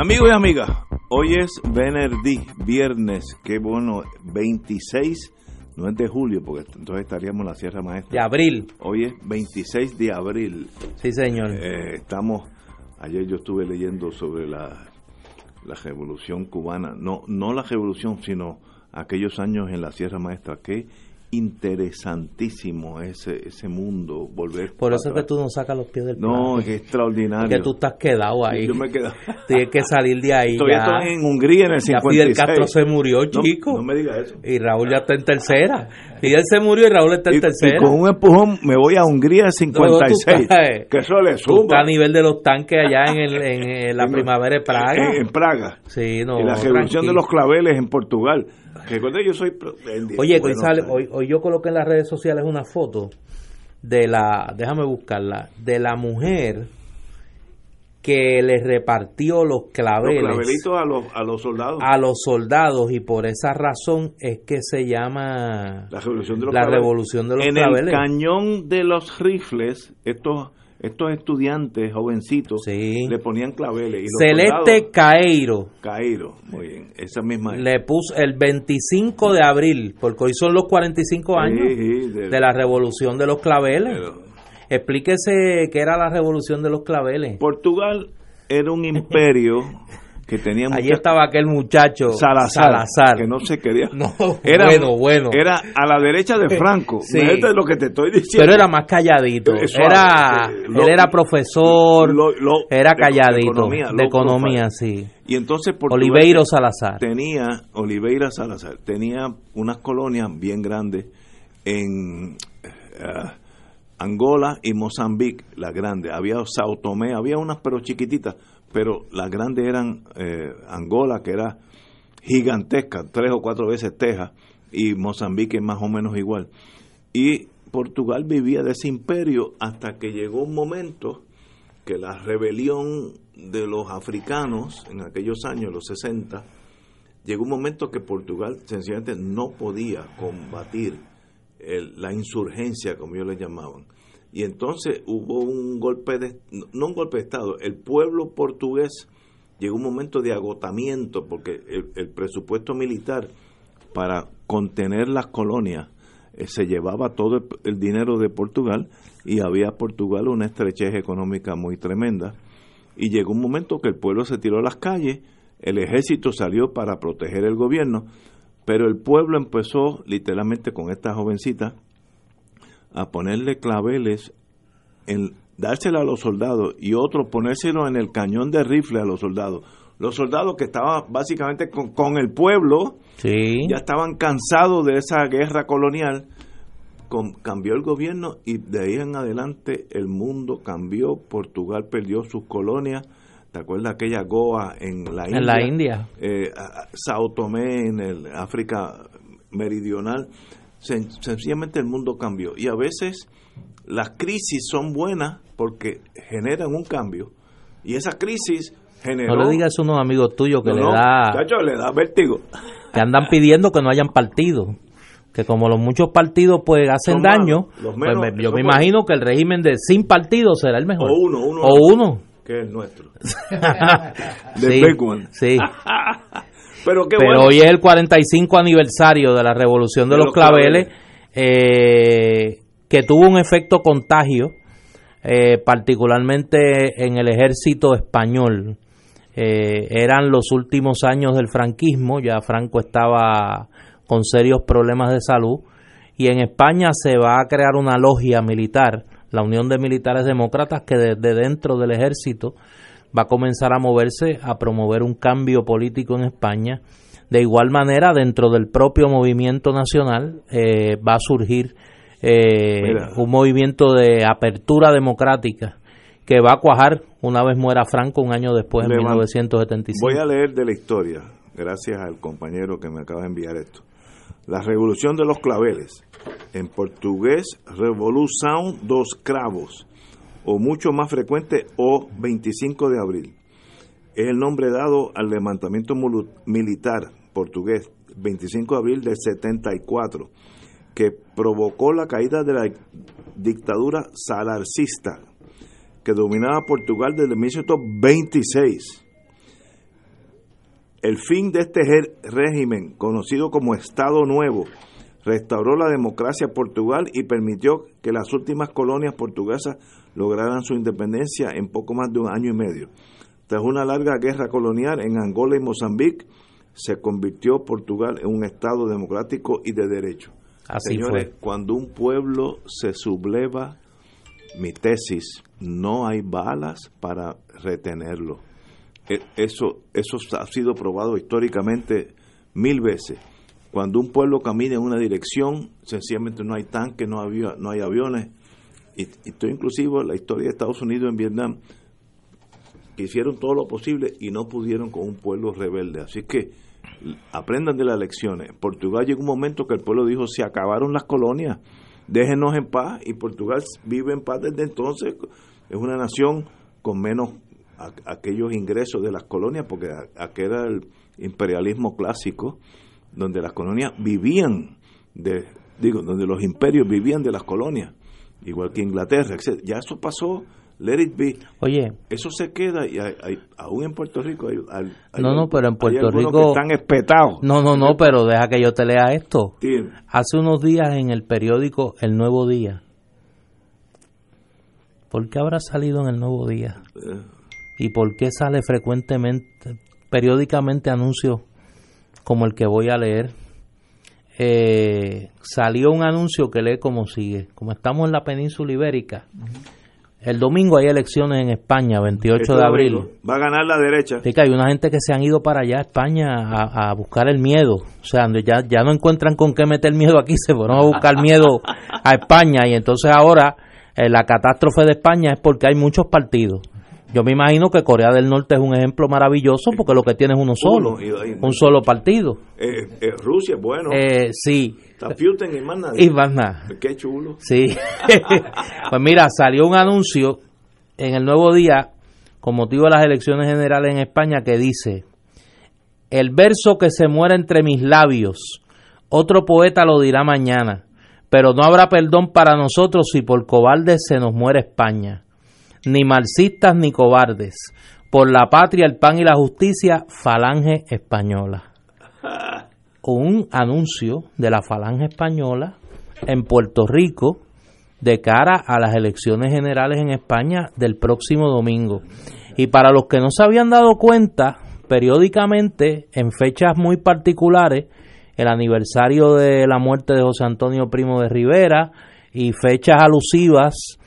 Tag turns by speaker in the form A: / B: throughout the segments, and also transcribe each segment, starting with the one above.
A: Amigos y amigas, hoy es Venerdí, viernes, qué bueno, 26, no es de julio, porque entonces estaríamos en la Sierra Maestra.
B: De abril.
A: Hoy es 26 de abril.
B: Sí, señor.
A: Eh, estamos, ayer yo estuve leyendo sobre la, la revolución cubana, no, no la revolución, sino aquellos años en la Sierra Maestra, que interesantísimo ese ese mundo volver
B: por eso es que tú no sacas los pies del
A: plato no es extraordinario.
B: Que tú estás quedado ahí.
A: Yo me he quedado.
B: Tienes que salir de ahí
A: todavía
B: ya.
A: estoy en Hungría en el 56
B: Fidel Castro se murió chico.
A: no, me digas eso.
B: Y Raúl ya está en tercera Fidel se murió y Raúl está en
A: y,
B: tercera
A: y con un empujón me voy a Hungría en 56 que eso le suma
B: a nivel de los tanques allá en, el, en, la primavera de Praga
A: en, en Praga
B: sí no
A: y la revolución de los claveles en Portugal Recuerda, yo soy.
B: Oye, bueno, sale, hoy, hoy yo coloqué en las redes sociales una foto de la. Déjame buscarla. De la mujer que le repartió los claveles.
A: Los clavelitos a los, a los soldados.
B: A los soldados, y por esa razón es que se llama.
A: La revolución de los
B: la
A: claveles.
B: Revolución de los
A: en
B: claveles.
A: el cañón de los rifles, estos estos estudiantes jovencitos
B: sí.
A: le ponían claveles. Y los
B: Celeste
A: soldados,
B: Caeiro.
A: Cairo, muy bien, esa misma.
B: Le puso el 25 de abril, porque hoy son los 45 años
A: sí, sí,
B: de, de, la revolución de los claveles. Pero, Explíquese qué era la revolución de los claveles.
A: Portugal era un imperio que tenía
B: Allí estaba aquel muchacho
A: Salazar,
B: Salazar,
A: que no se quería.
B: No,
A: era,
B: bueno, bueno.
A: Era a la derecha de Franco.
B: Sí.
A: Esto es lo que te estoy diciendo.
B: Pero era más calladito.
A: Eso,
B: era,
A: lo,
B: él era profesor,
A: lo, lo,
B: era calladito.
A: De economía,
B: de economía sí.
A: Y entonces Portugal
B: Oliveiro Salazar.
A: Tenía, Oliveira Salazar, tenía unas colonias bien grandes en uh, Angola y Mozambique, la grande. Había Sao Tomé, había unas pero chiquititas pero las grandes eran eh, Angola, que era gigantesca, tres o cuatro veces Texas, y Mozambique más o menos igual. Y Portugal vivía de ese imperio hasta que llegó un momento que la rebelión de los africanos en aquellos años, los 60, llegó un momento que Portugal sencillamente no podía combatir el, la insurgencia, como ellos le llamaban. Y entonces hubo un golpe de no un golpe de estado el pueblo portugués llegó un momento de agotamiento porque el, presupuesto militar para contener las colonias eh, se llevaba todo el, el, dinero de Portugal y había Portugal una estrechez económica muy tremenda. Y llegó un momento que el pueblo se tiró a las calles el ejército salió para proteger el gobierno pero el pueblo empezó literalmente con esta jovencita a ponerle claveles, en dársela a los soldados y otro ponérselo en el cañón de rifle a los soldados. Los soldados que estaban básicamente con, con el pueblo,
B: sí.
A: ya estaban cansados de esa guerra colonial, cambió el gobierno y de ahí en adelante el mundo cambió, Portugal perdió sus colonias, ¿te acuerdas aquella Goa en la India?
B: En la India.
A: Eh, Sao Tomé en el África meridional. Sencillamente el mundo cambió. Y a veces las crisis son buenas porque generan un cambio. Y esa crisis generó
B: no le digas a unos amigos tuyos que
A: no,
B: le
A: no,
B: da
A: chacho, le da vértigo.
B: Que andan pidiendo que no hayan partido. Que como los muchos partidos pues hacen
A: Son
B: daño pues
A: menos-
B: me- yo me imagino que el régimen de sin partido será el mejor.
A: O uno uno
B: o uno
A: que es el nuestro
B: sí,
A: The big one.
B: sí.
A: pero qué
B: pero
A: bueno
B: hoy es el 45 aniversario de la revolución de,
A: De
B: los,
A: los
B: claveles, eh, que tuvo un efecto contagio, eh, particularmente en el ejército español. Eh, eran los últimos años del franquismo, ya Franco estaba con serios problemas de salud, y en España se va a crear una logia militar, la Unión de Militares Demócratas, que desde dentro del ejército va a comenzar a moverse a promover un cambio político en España. De igual manera, dentro del propio movimiento nacional eh, va a surgir eh, un movimiento de apertura democrática que va a cuajar una vez muera Franco un año después, en 1975.
A: Voy a leer de la historia, gracias al compañero que me acaba de enviar esto. La revolución de los claveles, en portugués, Revolução dos Cravos, o mucho más frecuente, o 25 de abril. Es el nombre dado al levantamiento militar portugués 25 de abril del 74, que provocó la caída de la dictadura salarcista que dominaba Portugal desde 1926. El fin de este régimen, conocido como Estado Nuevo, restauró la democracia en Portugal y permitió que las últimas colonias portuguesas lograran su independencia en poco más de un año y medio. Tras una larga guerra colonial en Angola y Mozambique, se convirtió Portugal en un Estado democrático y de derecho.
B: Así Señores,
A: cuando un pueblo se subleva, mi tesis, no hay balas para retenerlo. E, eso, eso ha sido probado históricamente mil veces. Cuando un pueblo camina en una dirección, sencillamente no hay tanques, no, había, no hay aviones. Y, y esto inclusive la historia de Estados Unidos en Vietnam, hicieron todo lo posible y no pudieron con un pueblo rebelde. Así que aprendan de las lecciones. Portugal llegó un momento que el pueblo dijo, se acabaron las colonias, déjenos en paz, y Portugal vive en paz desde entonces. Es una nación con menos aquellos ingresos de las colonias, porque aquel era el imperialismo clásico, donde las colonias vivían de, digo, donde los imperios vivían de las colonias, igual que Inglaterra, Ya eso pasó let it be.
B: Oye,
A: eso se queda y hay, aún en Puerto Rico hay,
B: no, no, pero en Puerto Rico
A: están espetados.
B: No, no, no, pero deja que yo te lea esto. Hace unos días en el periódico El Nuevo Día. ¿Por qué habrá salido en El Nuevo Día? Eh. ¿Y por qué sale frecuentemente, periódicamente anuncios como el que voy a leer? Eh, salió un anuncio que lee como sigue. Como estamos en la península ibérica, el domingo hay elecciones en España, 28 este de abril.
A: Va a ganar la derecha.
B: hay una gente que se han ido para allá a España a, buscar el miedo. O sea, ya, ya no encuentran con qué meter miedo aquí, se fueron a buscar miedo a España. Y entonces ahora eh, la catástrofe de España es porque hay muchos partidos. Yo me imagino que Corea del Norte es un ejemplo maravilloso porque lo que tiene es uno solo, un solo partido.
A: Eh, eh, Rusia es bueno.
B: Eh, sí.
A: y más nada.
B: Y más nada.
A: Qué chulo.
B: Sí. pues mira, salió un anuncio en el Nuevo Día con motivo de las elecciones generales en España que dice, el verso que se muere entre mis labios, otro poeta lo dirá mañana, pero no habrá perdón para nosotros si por cobardes se nos muere España ni marxistas ni cobardes. Por la patria, el pan y la justicia, Falange Española. Un anuncio de la Falange Española en Puerto Rico de cara a las elecciones generales en España del próximo domingo. Y para los que no se habían dado cuenta, periódicamente, en fechas muy particulares, el aniversario de la muerte de José Antonio Primo de Rivera y fechas alusivas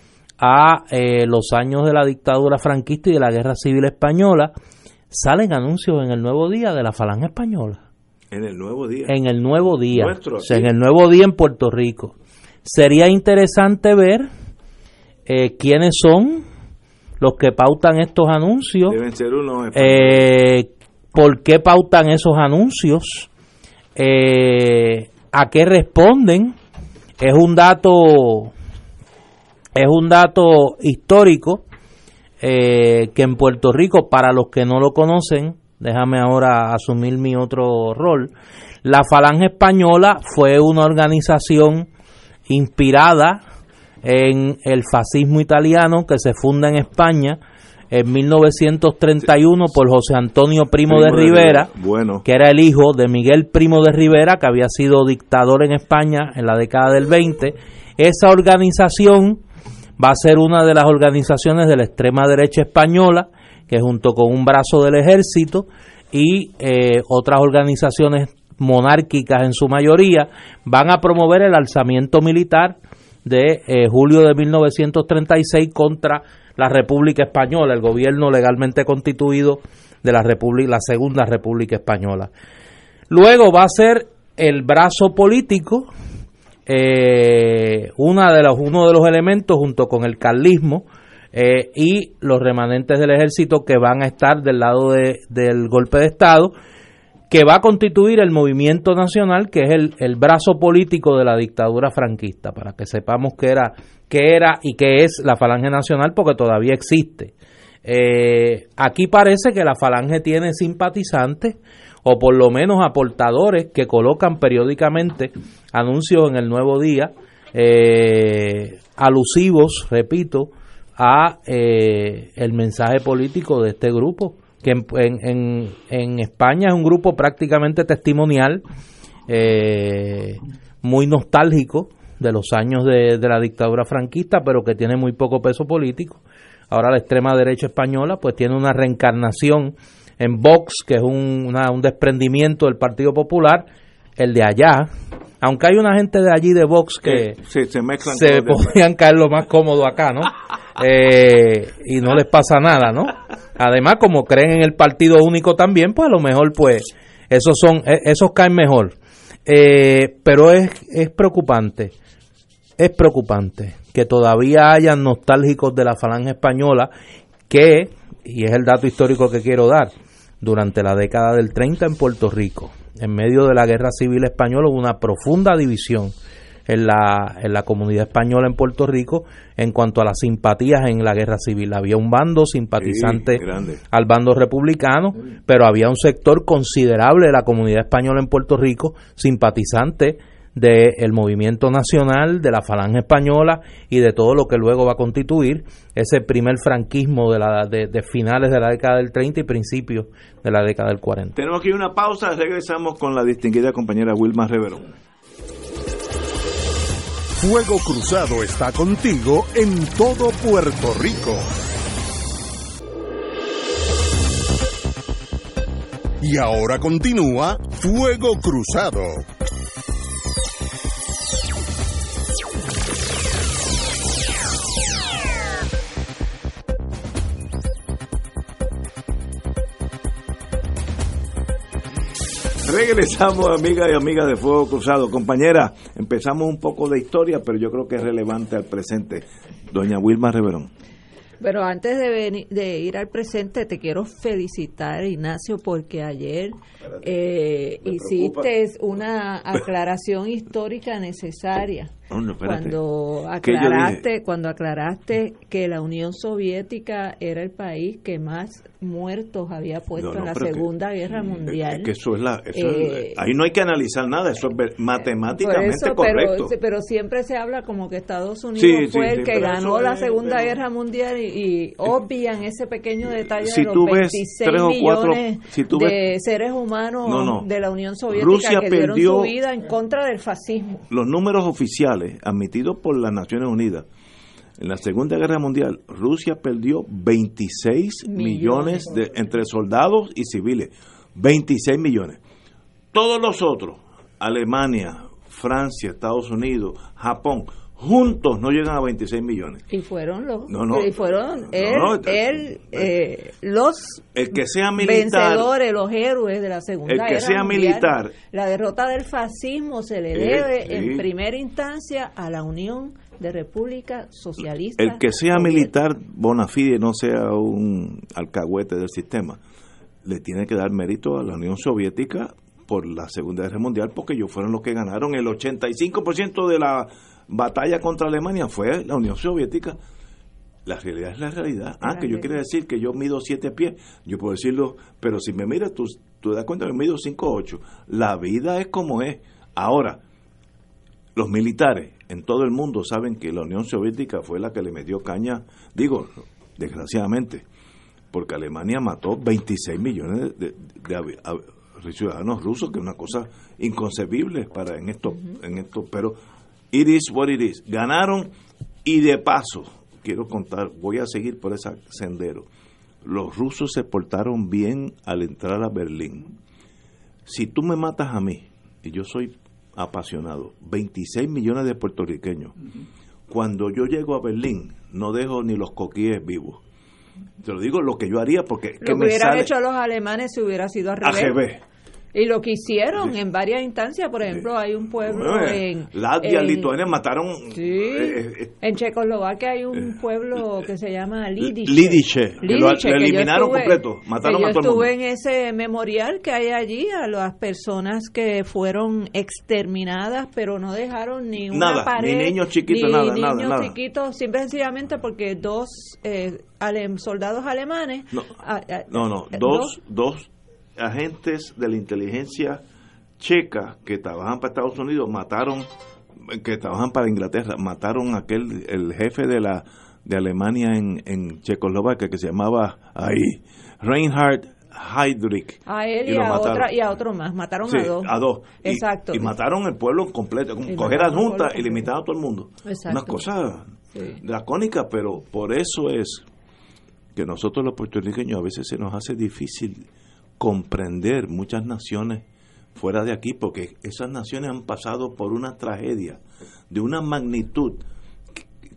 B: a eh, los años de la dictadura franquista y de la guerra civil española, salen anuncios en el Nuevo Día de la Falange Española.
A: En el Nuevo Día.
B: En el Nuevo Día. en el Nuevo Día en Puerto Rico. Sería interesante ver eh, quiénes son los que pautan estos anuncios.
A: Deben ser unos
B: eh, ¿Por qué pautan esos anuncios? ¿A qué responden? Es un dato es un dato histórico eh, que en Puerto Rico, para los que no lo conocen, déjame ahora asumir mi otro rol, la Falange Española fue una organización inspirada en el fascismo italiano que se funda en España en 1931 por José Antonio Primo, de, Rivera,
A: bueno.
B: que era el hijo de Miguel Primo de Rivera, que había sido dictador en España en la década del 20. Esa organización va a ser una de las organizaciones de la extrema derecha española, que junto con un brazo del ejército y eh, otras organizaciones monárquicas en su mayoría, van a promover el alzamiento militar de eh, julio de 1936 contra la República Española, el gobierno legalmente constituido de la República, la Segunda República Española. Luego va a ser el brazo político eh, una de los, uno de los elementos junto con el carlismo eh, y los remanentes del ejército que van a estar del lado de, del golpe de Estado, que va a constituir el movimiento nacional, que es el, el brazo político de la dictadura franquista, para que sepamos qué era, era y qué es la Falange Nacional, porque todavía existe. Eh, aquí parece que la Falange tiene simpatizantes, o por lo menos aportadores que colocan periódicamente anuncios en el Nuevo Día, eh, alusivos, repito, a eh, el mensaje político de este grupo, que en, en, España es un grupo prácticamente testimonial, eh, muy nostálgico de los años de, la dictadura franquista, pero que tiene muy poco peso político. Ahora la extrema derecha española pues tiene una reencarnación en Vox, que es un, un desprendimiento del Partido Popular, el de allá, aunque hay una gente de allí de Vox que
A: se,
B: se podrían caer lo más cómodo acá, ¿no? Eh, y no les pasa nada, ¿no? Además, como creen en el partido único también, pues a lo mejor, pues, esos son, e, esos caen mejor. Eh, pero es, es preocupante, es preocupante que todavía hayan nostálgicos de la falange española que, y es el dato histórico que quiero dar, durante la década del 30 en Puerto Rico, en medio de la guerra civil española, hubo una profunda división en la, en la comunidad española en Puerto Rico en cuanto a las simpatías en la guerra civil. Había un bando simpatizante al bando republicano, pero había un sector considerable de la comunidad española en Puerto Rico simpatizante del movimiento nacional, de la falange española y de todo lo que luego va a constituir ese primer franquismo de, la, de, de finales de la década del 30 y principios de la década del 40.
A: Tenemos aquí una pausa, regresamos con la distinguida compañera Wilma Reverón.
C: Fuego Cruzado está contigo en todo Puerto Rico. Y ahora continúa Fuego Cruzado.
A: Regresamos, amigas y amigas de Fuego Cruzado. Compañera, empezamos un poco de historia, pero yo creo que es relevante al presente. Doña Wilma Reverón.
D: Pero antes de, de ir al presente, te quiero felicitar, Ignacio, porque ayer eh, hiciste una aclaración histórica necesaria cuando aclaraste cuando aclaraste que la Unión Soviética era el país que más muertos había puesto en la Segunda Guerra Mundial.
A: que eso es la, eh, ahí no hay que analizar nada, eso es matemáticamente correcto.
D: Pero, siempre se habla como que Estados Unidos fue el que ganó la Segunda Guerra Mundial y, obvian ese pequeño detalle de los 26 millones de seres humanos de la Unión Soviética que dieron su vida en contra del fascismo.
A: Los números oficiales admitidos por las Naciones Unidas. En la Segunda Guerra Mundial, Rusia perdió 26 millones, de, entre soldados y civiles. 26 millones. Todos los otros, Alemania, Francia, Estados Unidos, Japón, juntos no llegan a 26 millones.
D: Y fueron los y fueron eh, los
A: el que sea militar,
D: vencedores, los héroes de la Segunda
A: el que sea militar.
D: La derrota del fascismo se le eh, debe en primera instancia a la Unión de República Socialista.
A: El que sea militar bona fide, no sea un alcahuete del sistema, le tiene que dar mérito a la Unión Soviética por la Segunda Guerra Mundial porque ellos fueron los que ganaron el 85% de la batalla contra Alemania fue la Unión Soviética. La realidad es la realidad. Ah, que yo quiero decir que yo mido siete pies. Yo puedo decirlo, pero si me miras, tú, tú das cuenta que mido cinco ocho. La vida es como es. Ahora, los militares en todo el mundo saben que la Unión Soviética fue la que le metió caña, digo, desgraciadamente, porque Alemania mató 26 millones de, ciudadanos rusos, que es una cosa inconcebible para en esto, en esto, pero It is what it is. Ganaron y de paso, quiero contar, voy a seguir por ese sendero. Los rusos se portaron bien al entrar a Berlín. Si tú me matas a mí, y yo soy apasionado, 26 millones de puertorriqueños, cuando yo llego a Berlín, no dejo ni los coquíes vivos. Te lo digo lo que yo haría porque...
D: Lo que hubieran hecho los alemanes si hubiera sido al revés. Y lo que hicieron en varias instancias, por ejemplo, hay un pueblo
A: eh,
D: en...
A: Latvia,
D: en-
A: Lituania mataron.
D: Sí,
A: eh, eh,
D: en Checoslovaquia hay un pueblo que se llama Lidice.
A: Lidice, que lo-
D: que
A: eliminaron
D: estuve-
A: completo, mataron
D: que
A: a todo el
D: estuve en ese memorial que hay allí a las personas que fueron exterminadas, pero no dejaron ni una
A: Nada,
D: pared,
A: ni niños chiquitos,
D: ni
A: nada,
D: niños
A: nada,
D: chiquitos, simple y sencillamente porque dos eh, ale- soldados alemanes...
A: No,
D: ah, ah,
A: no, no, dos, dos agentes de la inteligencia checa que trabajan para Estados Unidos mataron, que trabajan para Inglaterra, mataron a aquel, el jefe de la de Alemania en, en Checoslovaquia que se llamaba ahí, Reinhard Heydrich.
D: A él y,
A: lo
D: a, otra, y a otro más. Mataron
A: Sí,
D: a dos.
A: a dos. Y-
D: Exacto.
A: Y, mataron el pueblo completo,
D: Y
A: coger a junta y limitar a todo el mundo.
D: Exacto.
A: Una cosa
D: Sí.
A: dracónica, pero por eso es que nosotros los puertorriqueños a veces se nos hace difícil comprender muchas naciones fuera de aquí, porque esas naciones han pasado por una tragedia de una magnitud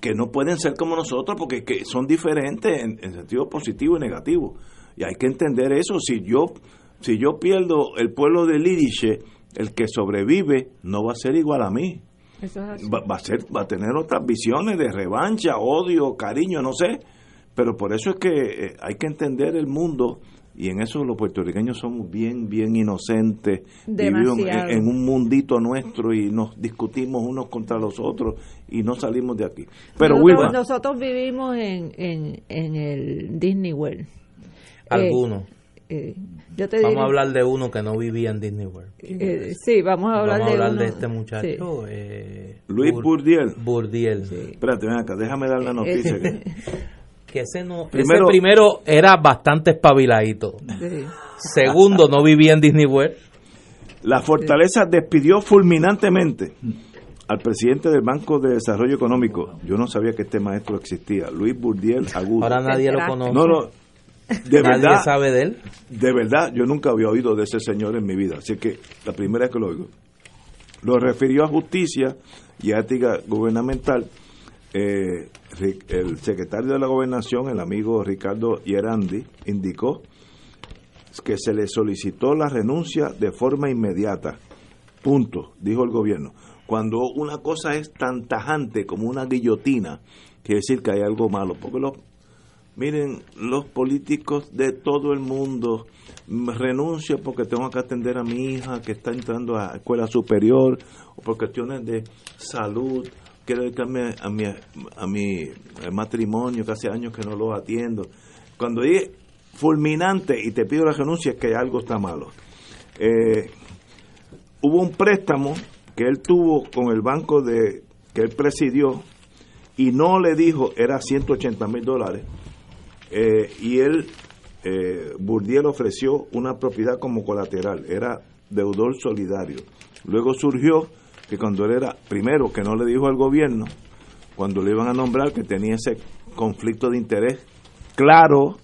A: que- no pueden ser como nosotros, porque que son diferentes en, en sentido positivo y negativo. Y hay que entender eso. Si yo, si yo pierdo el pueblo de Lidice, el que sobrevive no va a ser igual a mí
D: Eso es así.
A: va, va a ser va a tener otras visiones de revancha odio cariño no sé pero por eso es que eh, hay que entender el mundo y en eso los puertorriqueños somos bien bien inocentes vivimos
D: Demasiado.
A: en, en un mundito nuestro y nos discutimos unos contra los otros y no salimos de aquí pero
D: nosotros,
A: Wilma
D: nosotros vivimos en, en, en el Disney World.
B: Algunos.
D: Eh, yo te
B: Vamos a hablar de uno que no vivía en Disney World.
D: eh, sí, vamos a hablar,
B: Vamos a hablar
D: uno-
B: de este
D: sí.
B: muchacho. eh,
A: Luis
B: Bur-
A: Burdiel
B: Burdiel.
A: espérate ven acá déjame dar la noticia que
B: Que ese, no,
A: Primero-
B: ese primero era bastante espabiladito.
D: Sí.
B: Segundo, no vivía en Disney World.
A: La Fortaleza despidió fulminantemente al presidente del Banco de Desarrollo Económico. Yo no sabía que este maestro existía, Luis Burdiel Agudo.
B: Ahora nadie lo conoce.
A: no, no, de
B: nadie
A: verdad,
B: sabe de él.
A: de verdad, yo nunca había oído de ese señor en mi vida. Así que la primera vez que lo oigo. Lo refirió a justicia y a ética gubernamental. Eh, el secretario de la gobernación, el amigo Ricardo Hierandi, indicó que se le solicitó la renuncia de forma inmediata. Punto, dijo el gobierno. Cuando una cosa es tan tajante como una guillotina, quiere decir que hay algo malo. Porque los, miren, los políticos de todo el mundo mm, renuncio porque tengo que atender a mi hija que está entrando a escuela superior o por cuestiones de salud. Quiero dedicarme a mi, a mi eh, matrimonio que hace años que no lo atiendo. Cuando dije fulminante y te pido la renuncia es que algo está malo. Eh, hubo un préstamo que él tuvo con el banco de que él presidió y no le dijo era 180 mil dólares eh, y él eh, Burdiel ofreció una propiedad como colateral era deudor solidario luego surgió que cuando él era primero que no le dijo al gobierno cuando le iban a nombrar que tenía ese conflicto de interés claro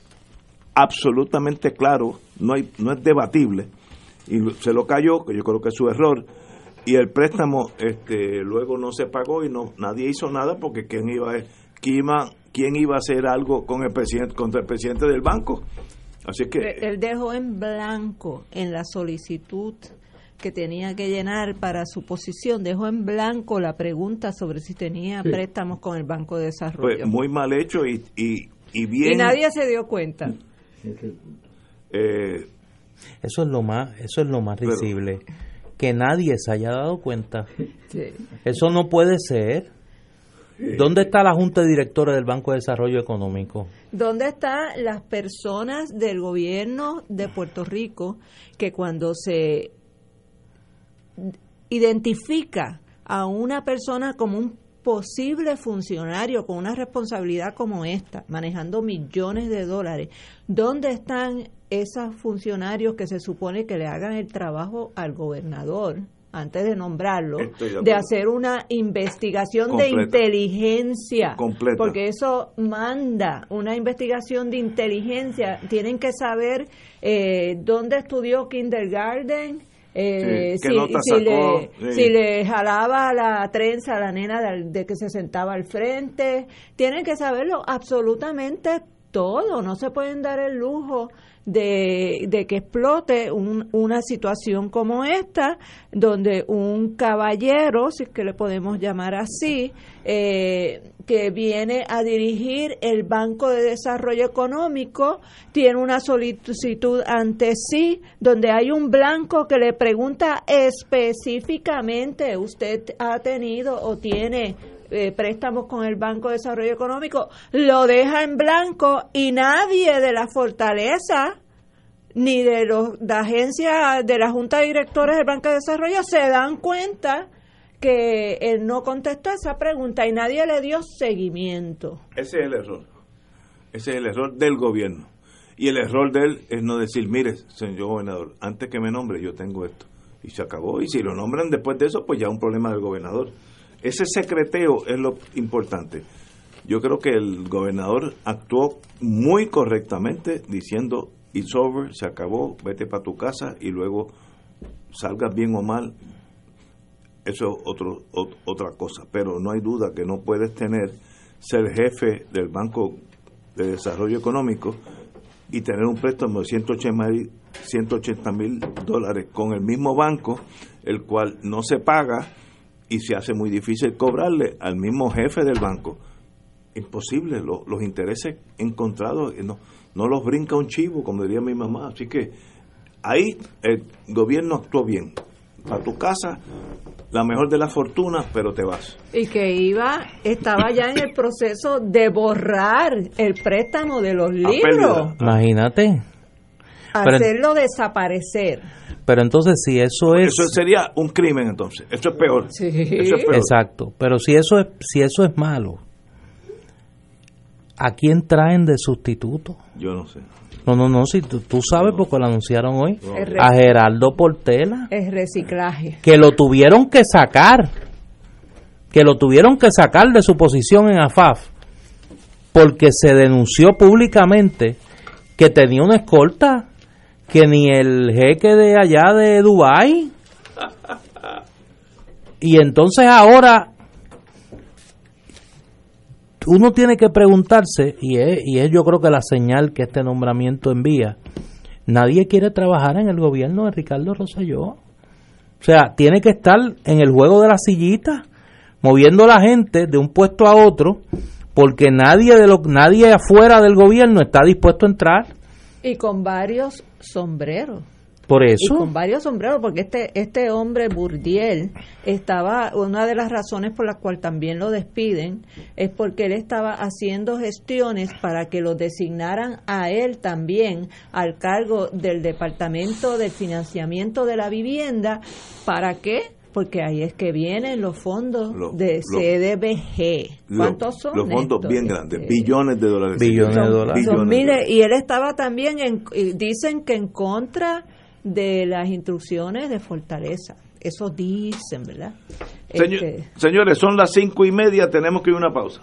A: absolutamente claro no hay no es debatible y se lo cayó, que yo creo que es su error, y el préstamo este luego no se pagó y no nadie hizo nada porque quién iba a, quién quién iba a hacer algo con el presidente contra el presidente del banco. Así que
D: Él dejó en blanco en la solicitud que tenía que llenar para su posición, dejó en blanco la pregunta sobre si tenía préstamos con el Banco de Desarrollo.
A: pues, muy mal hecho y, y, y bien
D: y nadie se dio cuenta.
A: eh,
B: Eso es lo más, eso es lo más
A: Pero-
B: risible. Que nadie se haya dado cuenta.
D: Sí.
B: Eso no puede ser. ¿Dónde está la Junta de Directores del Banco de Desarrollo Económico?
D: ¿Dónde están las personas del gobierno de Puerto Rico que cuando se identifica a una persona como un posible funcionario con una responsabilidad como esta, manejando millones de dólares, ¿dónde están esos funcionarios que se supone que le hagan el trabajo al gobernador? antes de nombrarlo,
A: de
D: hacer una investigación de inteligencia,
A: Completa.
D: porque eso manda una investigación de inteligencia. Tienen que saber eh, dónde estudió kindergarten, eh,
A: Sí,
D: si,
A: sacó,
D: le,
A: sí.
D: si le jalaba la trenza a la nena de, de que se sentaba al frente. Tienen que saberlo absolutamente todo, no se pueden dar el lujo de, de que explote una situación como esta, donde un caballero, si es que le podemos llamar así, eh, que viene a dirigir el Banco de Desarrollo Económico, tiene una solicitud ante sí, donde hay un blanco que le pregunta específicamente, ¿usted ha tenido o tiene eh, préstamos con el Banco de Desarrollo Económico, lo deja en blanco y nadie de la fortaleza ni de los de agencia de la Junta de Directores del Banco de Desarrollo se dan cuenta que él no contestó esa pregunta y nadie le dio seguimiento.
A: Ese es el error. Ese es el error del gobierno. Y el error de él es no decir, mire, señor gobernador, antes que me nombre yo tengo esto. Y se acabó. Y si lo nombran después de eso, pues ya un problema del gobernador. Ese secreteo es lo importante. Yo creo que el gobernador actuó muy correctamente diciendo, it's over, se acabó, vete para tu casa y luego salgas bien o mal. Eso es otro, otra cosa. Pero no hay duda que no puedes tener, ser jefe del Banco de Desarrollo Económico y tener un préstamo de 180 mil dólares con el mismo banco, el cual no se paga y se hace muy difícil cobrarle al mismo jefe del banco. Imposible, los intereses encontrados no, no los brinca un chivo, como diría mi mamá. Así que ahí el gobierno actuó bien. A tu casa, la mejor de las fortunas, pero te vas.
D: Y que iba, estaba ya en el proceso de borrar el préstamo de los libros.
B: Imagínate.
D: Hacerlo desaparecer.
B: Pero entonces si eso es
A: eso sería un crimen entonces. Eso es peor.
D: Sí.
A: Eso es peor.
B: Exacto. Pero si eso es si eso es malo, ¿a quién traen de sustituto?
A: Yo no sé.
B: No, no, no, si tú, sabes porque lo anunciaron hoy. A Geraldo Portela.
D: Es reciclaje.
B: Que lo tuvieron que sacar. Que lo tuvieron que sacar de su posición en AFAF. Porque se denunció públicamente que tenía una escolta que ni el jeque de allá de Dubai y entonces ahora uno tiene que preguntarse y es, y es yo creo que la señal que este nombramiento envía nadie quiere trabajar en el gobierno de Ricardo Rosselló. O sea tiene que estar en el juego de la sillita moviendo la gente de un puesto a otro porque nadie de lo, nadie afuera del gobierno está dispuesto a entrar
D: y con varios sombreros.
B: Por eso.
D: Y con varios sombreros, porque este, este hombre Burdiel estaba, una de las razones por las cuales también lo despiden, es porque él estaba haciendo gestiones para que lo designaran a él también al cargo del Departamento de Financiamiento de la Vivienda. ¿Para qué? Porque ahí es que vienen los fondos de CDBG. ¿Cuántos son?
A: Los fondos bien grandes, este, billones de dólares.
B: Billones de dólares.
D: y él estaba también, en, dicen que en contra de las instrucciones de Fortaleza. Eso dicen, ¿verdad?
A: Este, señores, son las cinco y media, tenemos que ir a una pausa.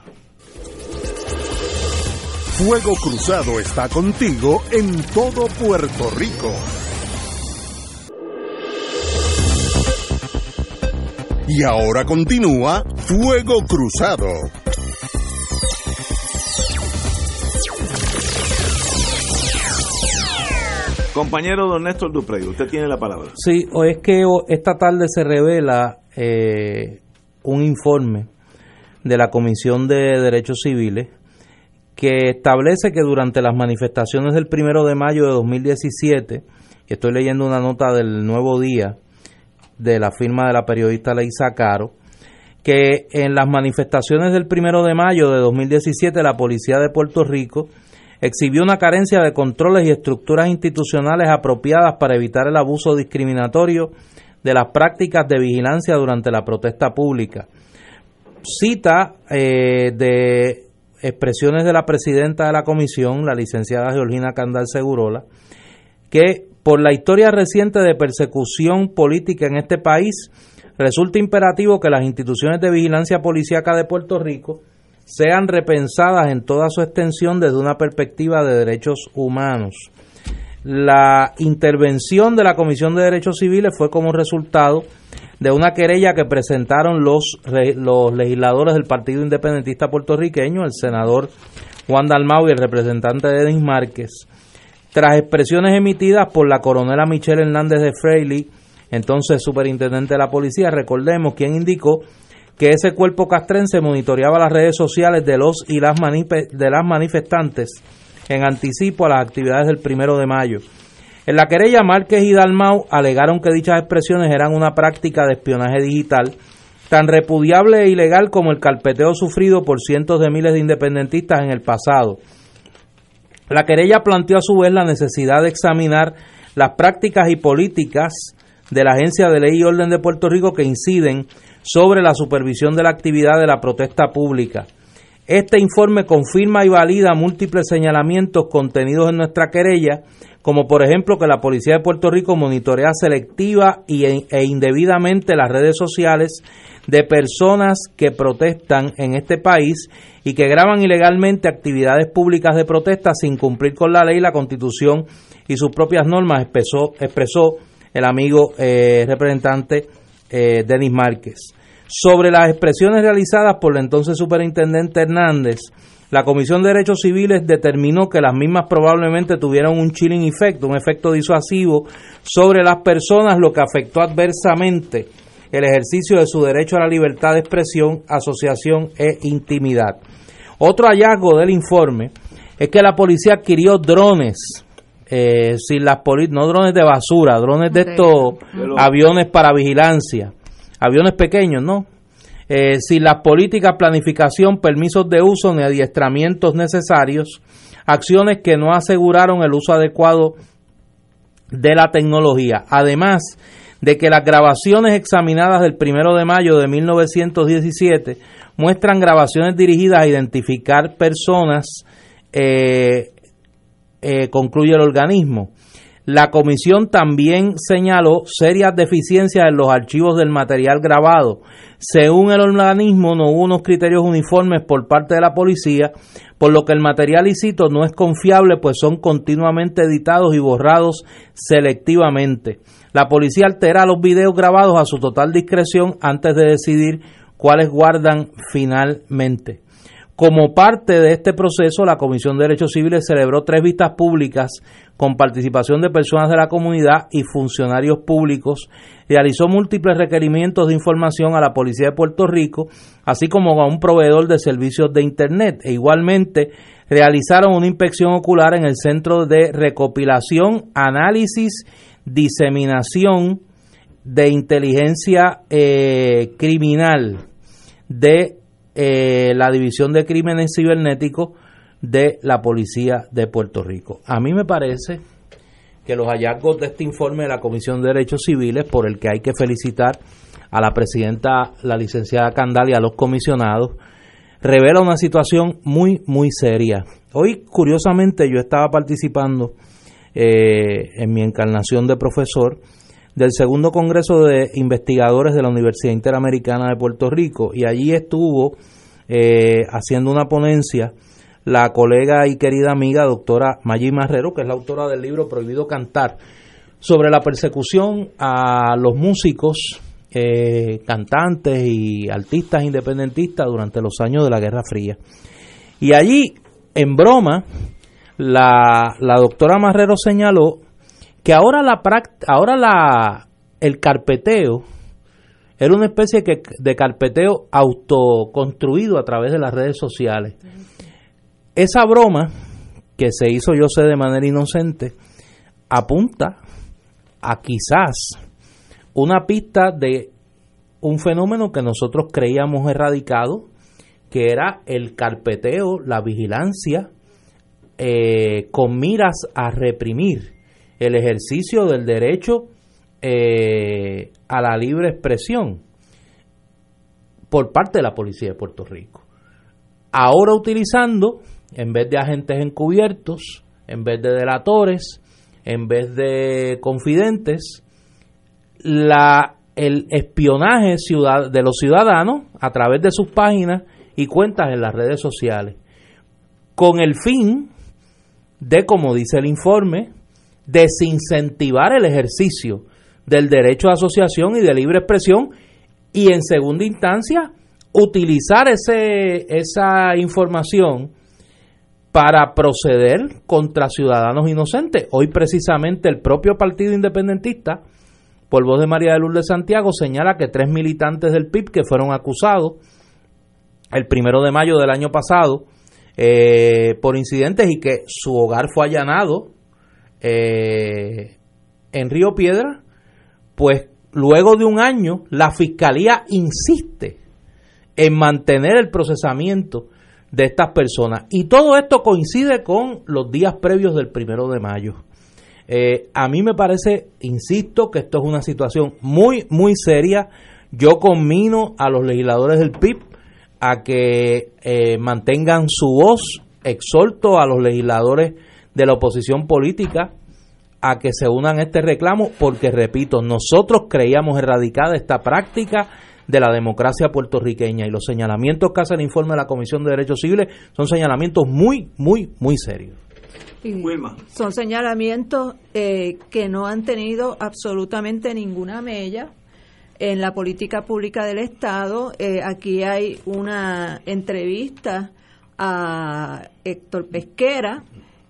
C: Fuego Cruzado está contigo en todo Puerto Rico. Y ahora continúa Fuego Cruzado.
A: Compañero don Néstor Duprey, usted tiene la palabra.
B: Sí, o es que esta tarde se revela eh, un informe de la Comisión de Derechos Civiles que establece que durante las manifestaciones del primero de mayo de 2017, estoy leyendo una nota del Nuevo Día, de la firma de la periodista Leisa Caro, que en las manifestaciones del primero de mayo de 2017 la Policía de Puerto Rico exhibió una carencia de controles y estructuras institucionales apropiadas para evitar el abuso discriminatorio de las prácticas de vigilancia durante la protesta pública. Cita eh, de expresiones de la presidenta de la comisión, la licenciada Georgina Candal Segurola, que por la historia reciente de persecución política en este país, resulta imperativo que las instituciones de vigilancia policíaca de Puerto Rico sean repensadas en toda su extensión desde una perspectiva de derechos humanos. La intervención de la Comisión de Derechos Civiles fue como resultado de una querella que presentaron los, legisladores del Partido Independentista puertorriqueño, el senador Juan Dalmau y el representante Denis Márquez, tras expresiones emitidas por la coronela Michelle Hernández de Freiley, entonces superintendente de la policía, recordemos, quien indicó que ese cuerpo castrense monitoreaba las redes sociales de los y las, de las manifestantes en anticipo a las actividades del primero de mayo. En la querella, Márquez y Dalmau alegaron que dichas expresiones eran una práctica de espionaje digital tan repudiable e ilegal como el carpeteo sufrido por cientos de miles de independentistas en el pasado. La querella planteó a su vez la necesidad de examinar las prácticas y políticas de la Agencia de Ley y Orden de Puerto Rico que inciden sobre la supervisión de la actividad de la protesta pública. Este informe confirma y valida múltiples señalamientos contenidos en nuestra querella, como por ejemplo que la Policía de Puerto Rico monitorea selectiva e indebidamente las redes sociales de personas que protestan en este país y que graban ilegalmente actividades públicas de protesta sin cumplir con la ley, la constitución y sus propias normas, expresó, expresó el amigo eh, representante eh, Denis Márquez. Sobre las expresiones realizadas por el entonces superintendente Hernández, la Comisión de Derechos Civiles determinó que las mismas probablemente tuvieron un chilling effect, un efecto disuasivo sobre las personas, lo que afectó adversamente el ejercicio de su derecho a la libertad de expresión, asociación e intimidad. Otro hallazgo del informe es que la policía adquirió drones, eh, sin las no drones de basura, drones de estos aviones para vigilancia, aviones pequeños, ¿no? Eh, sin las políticas, planificación, permisos de uso ni adiestramientos necesarios, acciones que no aseguraron el uso adecuado de la tecnología. Además de que las grabaciones examinadas del primero de mayo de 1917 muestran grabaciones dirigidas a identificar personas, eh, eh, concluye el organismo. La comisión también señaló serias deficiencias en los archivos del material grabado. Según el organismo, no hubo unos criterios uniformes por parte de la policía, por lo que el material lícito no es confiable, pues son continuamente editados y borrados selectivamente. La policía altera los videos grabados a su total discreción antes de decidir cuáles guardan finalmente. Como parte de este proceso, la Comisión de Derechos Civiles celebró tres vistas públicas con participación de personas de la comunidad y funcionarios públicos, realizó múltiples requerimientos de información a la Policía de Puerto Rico, así como a un proveedor de servicios de Internet, e igualmente realizaron una inspección ocular en el Centro de Recopilación, Análisis, Diseminación de Inteligencia eh, Criminal de eh, la División de Crímenes Cibernéticos de la Policía de Puerto Rico. A mí me parece que los hallazgos de este informe de la Comisión de Derechos Civiles, por el que hay que felicitar a la presidenta, la licenciada Candal y a los comisionados, revela una situación muy, muy seria. Hoy, curiosamente, yo estaba participando eh, en mi encarnación de profesor del segundo Congreso de Investigadores de la Universidad Interamericana de Puerto Rico y allí estuvo eh, haciendo una ponencia la colega y querida amiga doctora Maggi Marrero, que es la autora del libro Prohibido Cantar, sobre la persecución a los músicos, eh, cantantes y artistas independentistas durante los años de la Guerra Fría. Y allí, en broma, la, la doctora Marrero señaló que ahora la ahora la el carpeteo era una especie de carpeteo autoconstruido a través de las redes sociales. Esa broma que se hizo, yo sé, de manera inocente, apunta a quizás una pista de un fenómeno que nosotros creíamos erradicado, que era el carpeteo, la vigilancia, eh, con miras a reprimir el ejercicio del derecho eh, a la libre expresión por parte de la policía de Puerto Rico. Ahora utilizando, en vez de agentes encubiertos, en vez de delatores, en vez de confidentes, la, el espionaje ciudad, de los ciudadanos a través de sus páginas y cuentas en las redes sociales, con el fin de, como dice el informe, desincentivar el ejercicio del derecho a asociación y de libre expresión y en segunda instancia utilizar ese, esa información para proceder contra ciudadanos inocentes. Hoy precisamente el propio Partido Independentista, por voz de María de Lourdes Santiago, señala que tres militantes del PIB que fueron acusados el primero de mayo del año pasado eh, por incidentes y que su hogar fue allanado eh, en Río Piedra, pues luego de un año la fiscalía insiste en mantener el procesamiento de estas personas. Y todo esto coincide con los días previos del primero de mayo. Eh, a mí me parece, insisto, que esto es una situación muy, muy seria. Yo conmino a los legisladores del PIB a que eh, mantengan su voz, exhorto a los legisladores de la oposición política a que se unan a este reclamo, porque repito, nosotros creíamos erradicada esta práctica de la democracia puertorriqueña y los señalamientos que hace el informe de la Comisión de Derechos Civiles son señalamientos muy, muy, muy serios.
D: son señalamientos eh, que no han tenido absolutamente ninguna mella en la política pública del Estado. Eh, aquí hay una entrevista a Héctor Pesquera,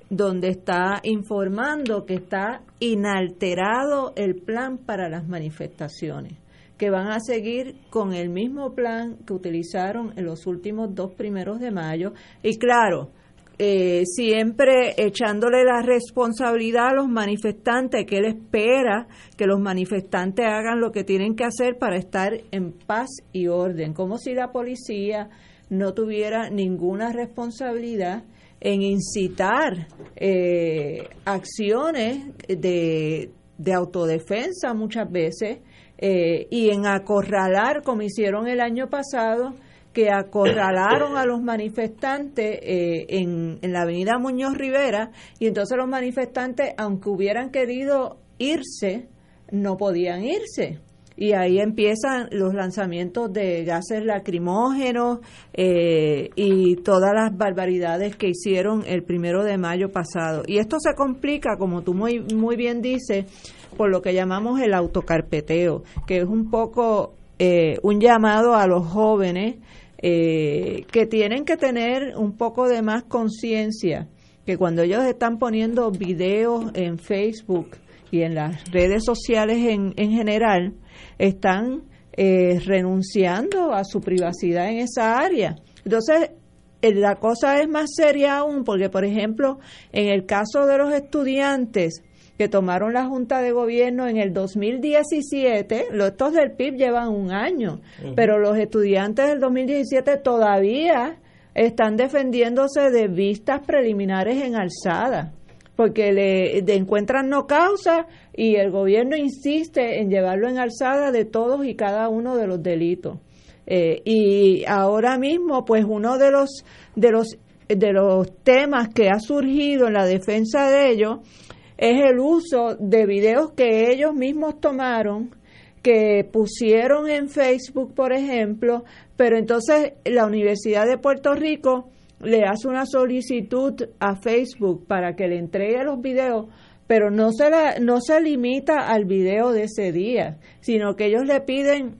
D: donde está informando que está inalterado el plan para las manifestaciones que van a seguir con el mismo plan que utilizaron en los últimos dos primeros de mayo. Y claro, eh, siempre echándole la responsabilidad a los manifestantes, que él espera que los manifestantes hagan lo que tienen que hacer para estar en paz y orden, como si la policía no tuviera ninguna responsabilidad en incitar eh, acciones de, de autodefensa muchas veces eh, y en acorralar, como hicieron el año pasado, que acorralaron a los manifestantes eh, en, en la avenida Muñoz Rivera y entonces los manifestantes, aunque hubieran querido irse, no podían irse y ahí empiezan los lanzamientos de gases lacrimógenos eh, y todas las barbaridades que hicieron el primero de mayo pasado. Y esto se complica, como tú muy, muy bien dices, por lo que llamamos el autocarpeteo, que es un poco eh, un llamado a los jóvenes eh, que tienen que tener un poco de más conciencia, que cuando ellos están poniendo videos en Facebook y en las redes sociales en, en general, están eh, renunciando a su privacidad en esa área. Entonces, eh, la cosa es más seria aún porque, por ejemplo, en el caso de los estudiantes que tomaron la Junta de Gobierno en el 2017, los estos del PIB llevan un año, pero los estudiantes del 2017 todavía están defendiéndose de vistas preliminares en alzada porque le encuentran no causa y el gobierno insiste en llevarlo en alzada de todos y cada uno de los delitos. Eh, y ahora mismo, pues uno de los de los de los temas que ha surgido en la defensa de ellos es el uso de videos que ellos mismos tomaron que pusieron en Facebook, por ejemplo, pero entonces la Universidad de Puerto Rico le hace una solicitud a Facebook para que le entregue los videos, pero no se, la, no se limita al video de ese día, sino que ellos le piden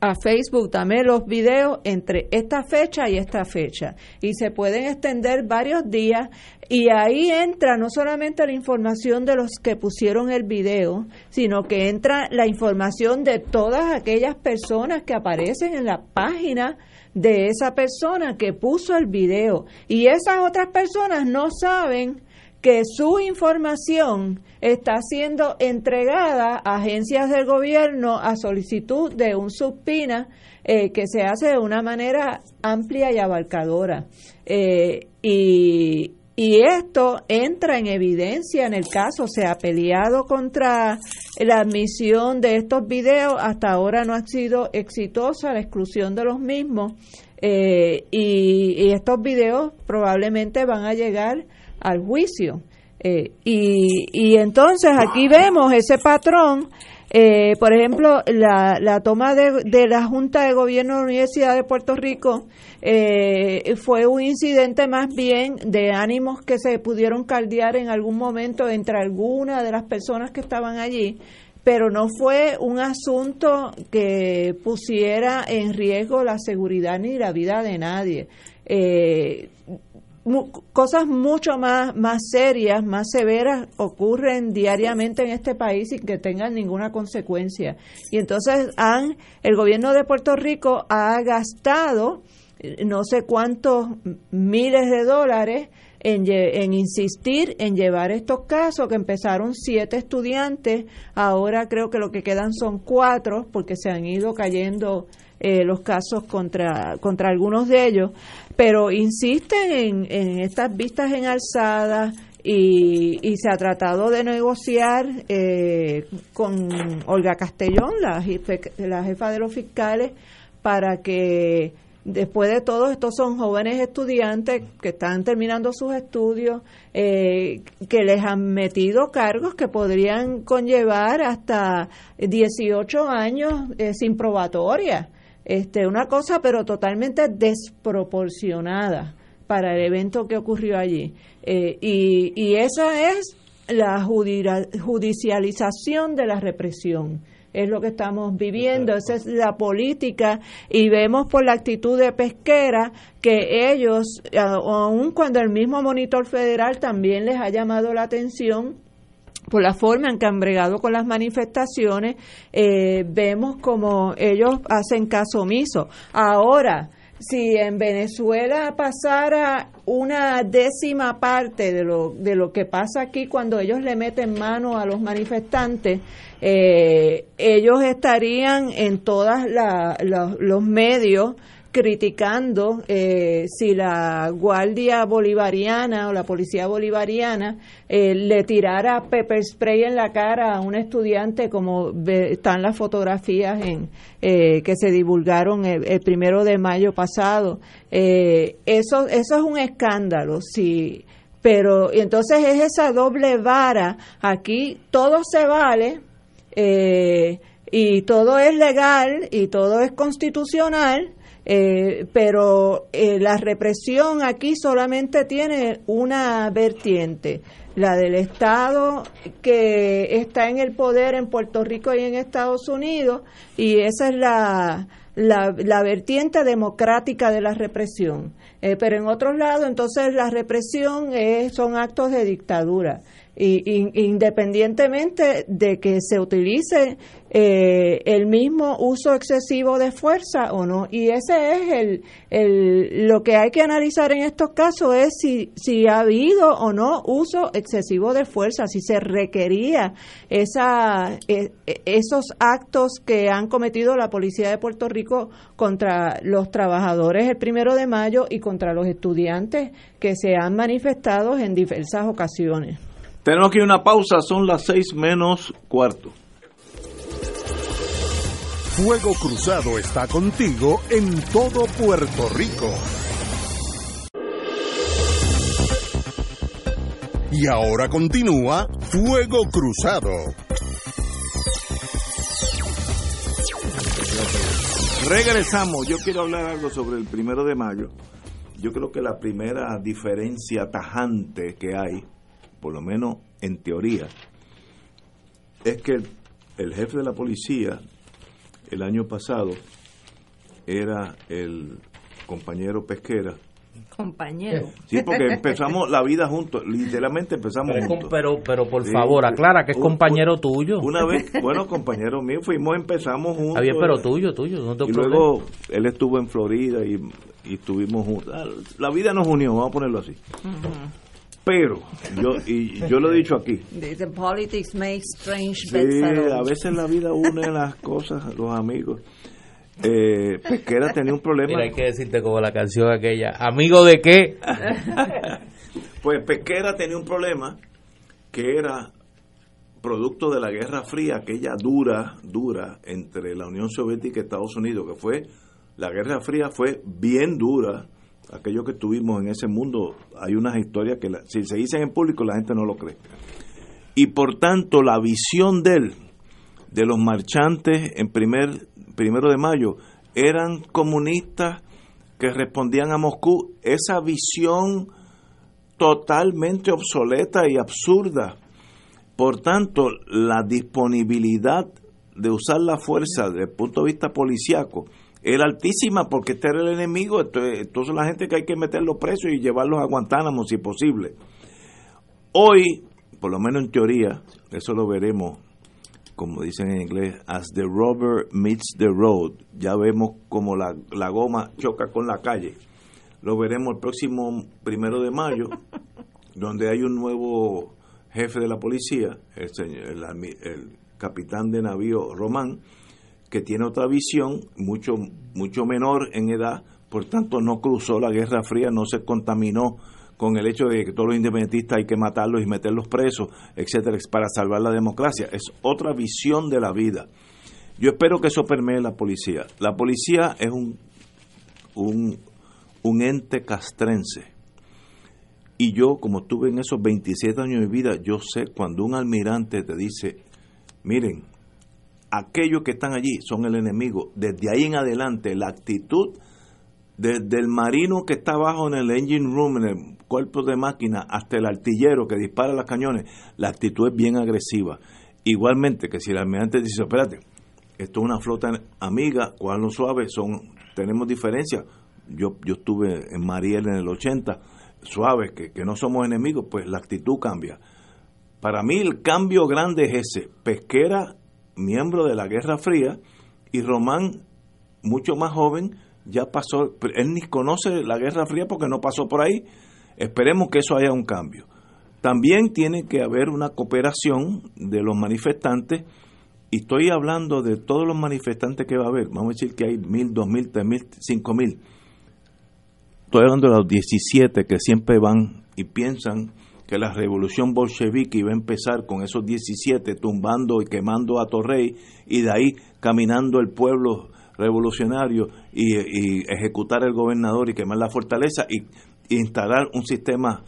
D: a Facebook también los videos entre esta fecha y esta fecha. Y se pueden extender varios días. Y ahí entra no solamente la información de los que pusieron el video, sino que entra la información de todas aquellas personas que aparecen en la página de esa persona que puso el video y esas otras personas no saben que su información está siendo entregada a agencias del gobierno a solicitud de un subpina eh, que se hace de una manera amplia y abarcadora. Eh, y, y esto entra en evidencia en el caso, se ha peleado contra la admisión de estos videos, hasta ahora no ha sido exitosa la exclusión de los mismos eh, y, estos videos probablemente van a llegar al juicio. Eh, y, y entonces aquí vemos ese patrón eh, por ejemplo, la, toma de, de, la Junta de Gobierno de la Universidad de Puerto Rico eh, fue un incidente más bien de ánimos que se pudieron caldear en algún momento entre algunas de las personas que estaban allí, pero no fue un asunto que pusiera en riesgo la seguridad ni la vida de nadie. Eh, cosas mucho más, más serias, más severas ocurren diariamente en este país sin que tengan ninguna consecuencia. Y entonces han, el gobierno de Puerto Rico ha gastado eh, no sé cuántos miles de dólares en, en, insistir en llevar estos casos, que empezaron siete estudiantes, ahora creo que lo que quedan son cuatro, porque se han ido cayendo eh, los casos contra, contra algunos de ellos, pero insisten en, en estas vistas en alzada y, y, se ha tratado de negociar eh, con Olga Castellón, la, la jefa de los fiscales, para que después de todo, estos son jóvenes estudiantes que están terminando sus estudios, eh, que les han metido cargos que podrían conllevar hasta 18 años eh, sin probatoria este, una cosa pero totalmente desproporcionada para el evento que ocurrió allí. Eh, y, y esa es la judicialización de la represión. Es lo que estamos viviendo, esa es la política y vemos por la actitud de pesquera que ellos, aun cuando el mismo monitor federal también les ha llamado la atención, por la forma en que han bregado con las manifestaciones, eh, vemos como ellos hacen caso omiso. Ahora, si en Venezuela pasara una décima parte de lo, de lo que pasa aquí cuando ellos le meten mano a los manifestantes, eh, ellos estarían en todos los medios criticando eh, si la Guardia Bolivariana o la Policía Bolivariana eh, le tirara pepper spray en la cara a un estudiante como están las fotografías en, eh, que se divulgaron el, primero de mayo pasado. eso, eso es un escándalo. Si, pero entonces es esa doble vara. Aquí todo se vale. y todo es legal y todo es constitucional, eh, pero eh, la represión aquí solamente tiene una vertiente, la del Estado que está en el poder en Puerto Rico y en Estados Unidos, y esa es la, la, vertiente democrática de la represión. Eh, pero en otros lados, entonces, la represión son actos de dictadura y, independientemente de que se utilice eh, el mismo uso excesivo de fuerza o no. Y ese es el, el, lo que hay que analizar en estos casos es si, si ha habido o no uso excesivo de fuerza, si se requería esa, e, e, esos actos que han cometido la policía de Puerto Rico contra los trabajadores el primero de mayo y contra los estudiantes que se han manifestado en diversas ocasiones.
A: Tenemos aquí una pausa, son las seis menos cuarto.
C: Fuego Cruzado está contigo en todo Puerto Rico. Y ahora continúa Fuego Cruzado.
A: Regresamos. Yo quiero hablar algo sobre el primero de mayo. Yo creo que la primera diferencia tajante que hay por lo menos en teoría, es que el, jefe de la policía el año pasado era el compañero pesquera
D: compañero.
A: Sí, porque empezamos la vida juntos, literalmente empezamos juntos.
B: Pero, pero por favor, aclara que es compañero tuyo.
A: Una vez, bueno, compañero mío, fuimos, empezamos juntos.
B: Había, pero tuyo, tuyo,
A: y luego él estuvo en Florida y, estuvimos juntos. Ah, la vida nos unió, vamos a ponerlo así. Pero, yo, y yo lo he dicho aquí.
D: The politics makes strange
A: sí, a veces la vida une las cosas, los amigos. Eh, Pesquera tenía un problema.
B: Mira, hay que decirte como la canción aquella. ¿Amigo de qué?
A: pues Pesquera tenía un problema que era producto de la Guerra Fría, aquella dura, dura entre la Unión Soviética y Estados Unidos, que fue, la Guerra Fría fue bien dura aquello que tuvimos en ese mundo, hay unas historias que si se dicen en público la gente no lo cree. Y por tanto la visión de él, de los marchantes en primer, primero de mayo, eran comunistas que respondían a Moscú, esa visión totalmente obsoleta y absurda. Por tanto, la disponibilidad de usar la fuerza desde el punto de vista policiaco era altísima porque este era el enemigo, entonces la gente que hay que meterlos presos y llevarlos a Guantánamo si posible. Hoy, por lo menos en teoría, eso lo veremos, como dicen en inglés, as the rubber meets the road, ya vemos como la, la goma choca con la calle. Lo veremos el próximo primero de mayo, donde hay un nuevo jefe de la policía, el, el capitán de navío Román, que tiene otra visión, mucho, mucho menor en edad, por tanto no cruzó la Guerra Fría, no se contaminó con el hecho de que todos los independentistas hay que matarlos y meterlos presos, etcétera, para salvar la democracia. Es otra visión de la vida. Yo espero que eso permee la policía. La policía es un, un, ente castrense. Y yo, como estuve en esos 27 años de vida, yo sé cuando un almirante te dice, miren, aquellos que están allí son el enemigo. Desde ahí en adelante, la actitud desde el marino que está abajo en el engine room, en el cuerpo de máquina, hasta el artillero que dispara los cañones, la actitud es bien agresiva. Igualmente que si el almirante dice, espérate, esto es una flota amiga, cuál no suave, son, tenemos diferencias. Yo, yo estuve en Mariel en el 80, suave, que, que no somos enemigos, pues la actitud cambia. Para mí el cambio grande es ese, pesquera miembro de la Guerra Fría, y Román, mucho más joven, ya pasó, él ni conoce la Guerra Fría porque no pasó por ahí. Esperemos que eso haya un cambio. También tiene que haber una cooperación de los manifestantes, y estoy hablando de todos los manifestantes que va a haber. Vamos a decir que hay mil, dos mil, tres mil, cinco mil. Estoy hablando de los 17 que siempre van y piensan que la revolución bolchevique iba a empezar con esos 17 tumbando y quemando a Torrey y de ahí caminando el pueblo revolucionario y, ejecutar el gobernador y quemar la fortaleza y, instalar un sistema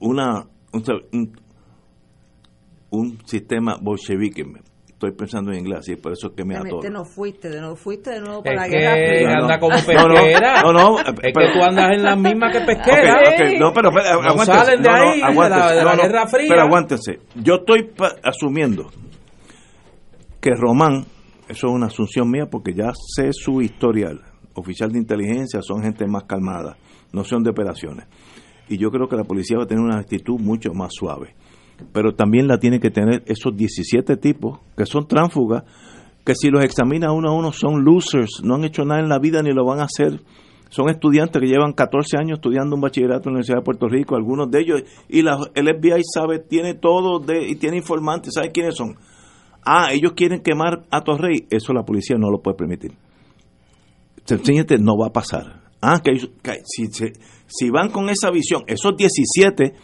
A: una un, un sistema bolchevique estoy pensando en inglés, y por eso es que me atoro.
D: no fuiste, de nuevo fuiste de nuevo para la guerra fría.
B: anda como pesquera. No, no, es que tú andas en la misma que pesquera.
A: no, pero, pero no salen de ahí, de la, de la guerra fría. Pero aguántense, yo estoy asumiendo que Román, eso es una asunción mía porque ya sé su historial, oficial de inteligencia, son gente más calmada, no son de operaciones. Y yo creo que la policía va a tener una actitud mucho más suave pero también la tiene que tener esos 17 tipos que son tránsfugas, que si los examina uno a uno son losers, no han hecho nada en la vida ni lo van a hacer. Son estudiantes que llevan 14 años estudiando un bachillerato en la Universidad de Puerto Rico, algunos de ellos, y la, el FBI sabe, tiene todo de, y tiene informantes, ¿sabe quiénes son? Ah, ellos quieren quemar a Torrey, eso la policía no lo puede permitir. Sencillamente no va a pasar. Ah, que, si, si van con esa visión, esos 17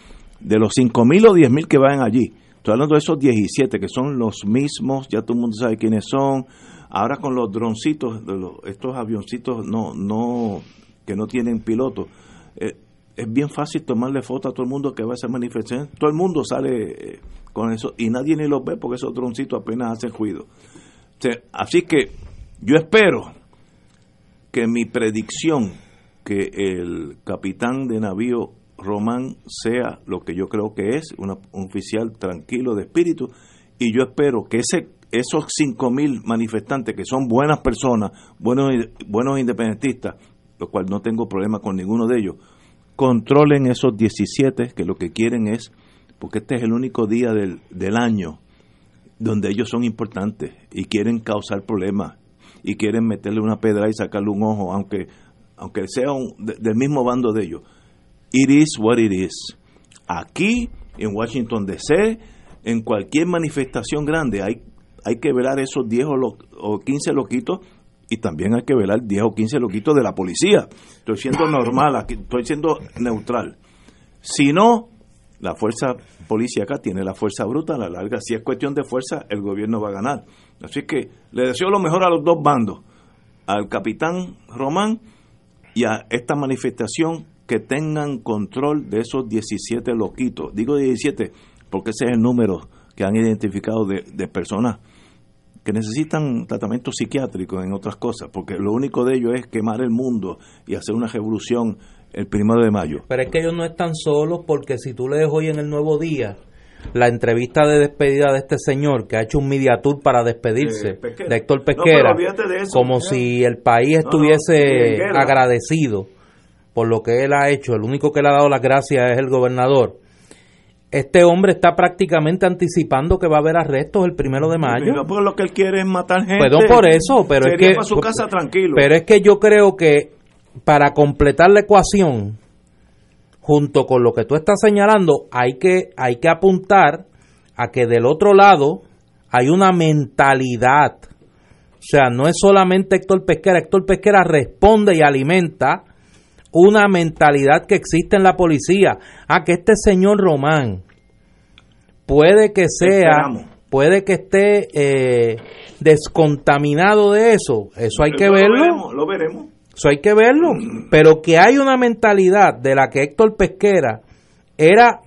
A: de los 5.000 o 10.000 que van allí, estoy hablando de esos 17 que son los mismos, ya todo el mundo sabe quiénes son. Ahora con los droncitos, estos avioncitos no, no, que no tienen piloto, eh, es bien fácil tomarle foto a todo el mundo que va a esa manifestación. Todo el mundo sale eh, con eso y nadie ni los ve porque esos droncitos apenas hacen ruido. así que yo espero que mi predicción que el capitán de navío Román sea lo que yo creo que es, un oficial tranquilo de espíritu, y yo espero que ese, esos 5.000 manifestantes, que son buenas personas, buenos, buenos independentistas, lo cual no tengo problema con ninguno de ellos, controlen esos 17 que lo que quieren es, porque este es el único día del, del año donde ellos son importantes y quieren causar problemas y quieren meterle una pedra y sacarle un ojo, aunque, aunque sea del mismo bando de ellos it is what it is. Aquí, en Washington DC, en cualquier manifestación grande, hay, hay que velar esos 10 o, o 15 loquitos y también hay que velar 10 o 15 loquitos de la policía. Estoy siendo normal, estoy siendo neutral. Si no, la fuerza policíaca tiene la fuerza bruta a la larga. Si es cuestión de fuerza, el gobierno va a ganar. Así que le deseo lo mejor a los dos bandos, al capitán Román y a esta manifestación que tengan control de esos 17 loquitos. Digo 17 porque ese es el número que han identificado de, personas que necesitan tratamiento psiquiátrico en otras cosas, porque lo único de ellos es quemar el mundo y hacer una revolución el primero de mayo.
B: Pero es que ellos no están solos porque si tú lees hoy en el Nuevo Día, la entrevista de despedida de este señor que ha hecho un media tour para despedirse de Héctor Pesquera, como si el país estuviese agradecido por lo que él ha hecho. El único que le ha dado las gracias es el gobernador. Este hombre está prácticamente anticipando que va a haber arrestos el primero de mayo.
A: Pues lo que él quiere es matar gente.
B: Perdón por eso, pero es que.
A: su casa tranquilo.
B: Pero es que yo creo que para completar la ecuación, junto con lo que tú estás señalando, hay que, hay que apuntar a que del otro lado hay una mentalidad. O sea, no es solamente Héctor Pesquera, Héctor Pesquera responde y alimenta una mentalidad que existe en la policía. Ah, que este señor Román puede que sea, puede que esté eh, descontaminado de eso. Eso hay que verlo.
A: Lo veremos,
B: Eso hay que verlo. Pero que hay una mentalidad de la que Héctor Pesquera era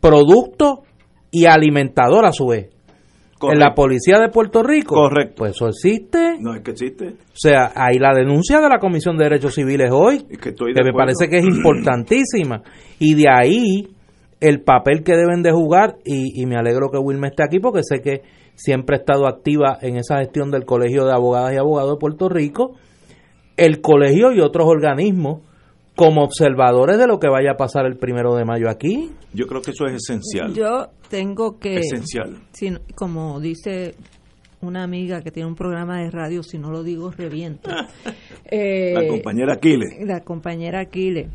B: producto y alimentador a su vez en la policía de Puerto Rico.
A: Correcto.
B: Pues eso existe.
A: No, es que existe.
B: O sea, hay la denuncia de la Comisión de Derechos Civiles hoy, que, me parece que es importantísima. Y de ahí el papel que deben de jugar, y, me alegro que Wilma esté aquí porque sé que siempre ha estado activa en esa gestión del Colegio de Abogadas y Abogados de Puerto Rico, el colegio y otros organismos como observadores de lo que vaya a pasar el primero de mayo aquí.
A: Yo creo que eso es esencial.
D: Yo tengo que...
A: Esencial.
D: como dice una amiga que tiene un programa de radio, si no lo digo, reviento.
A: la eh, compañera Aquiles.
D: La compañera Aquiles.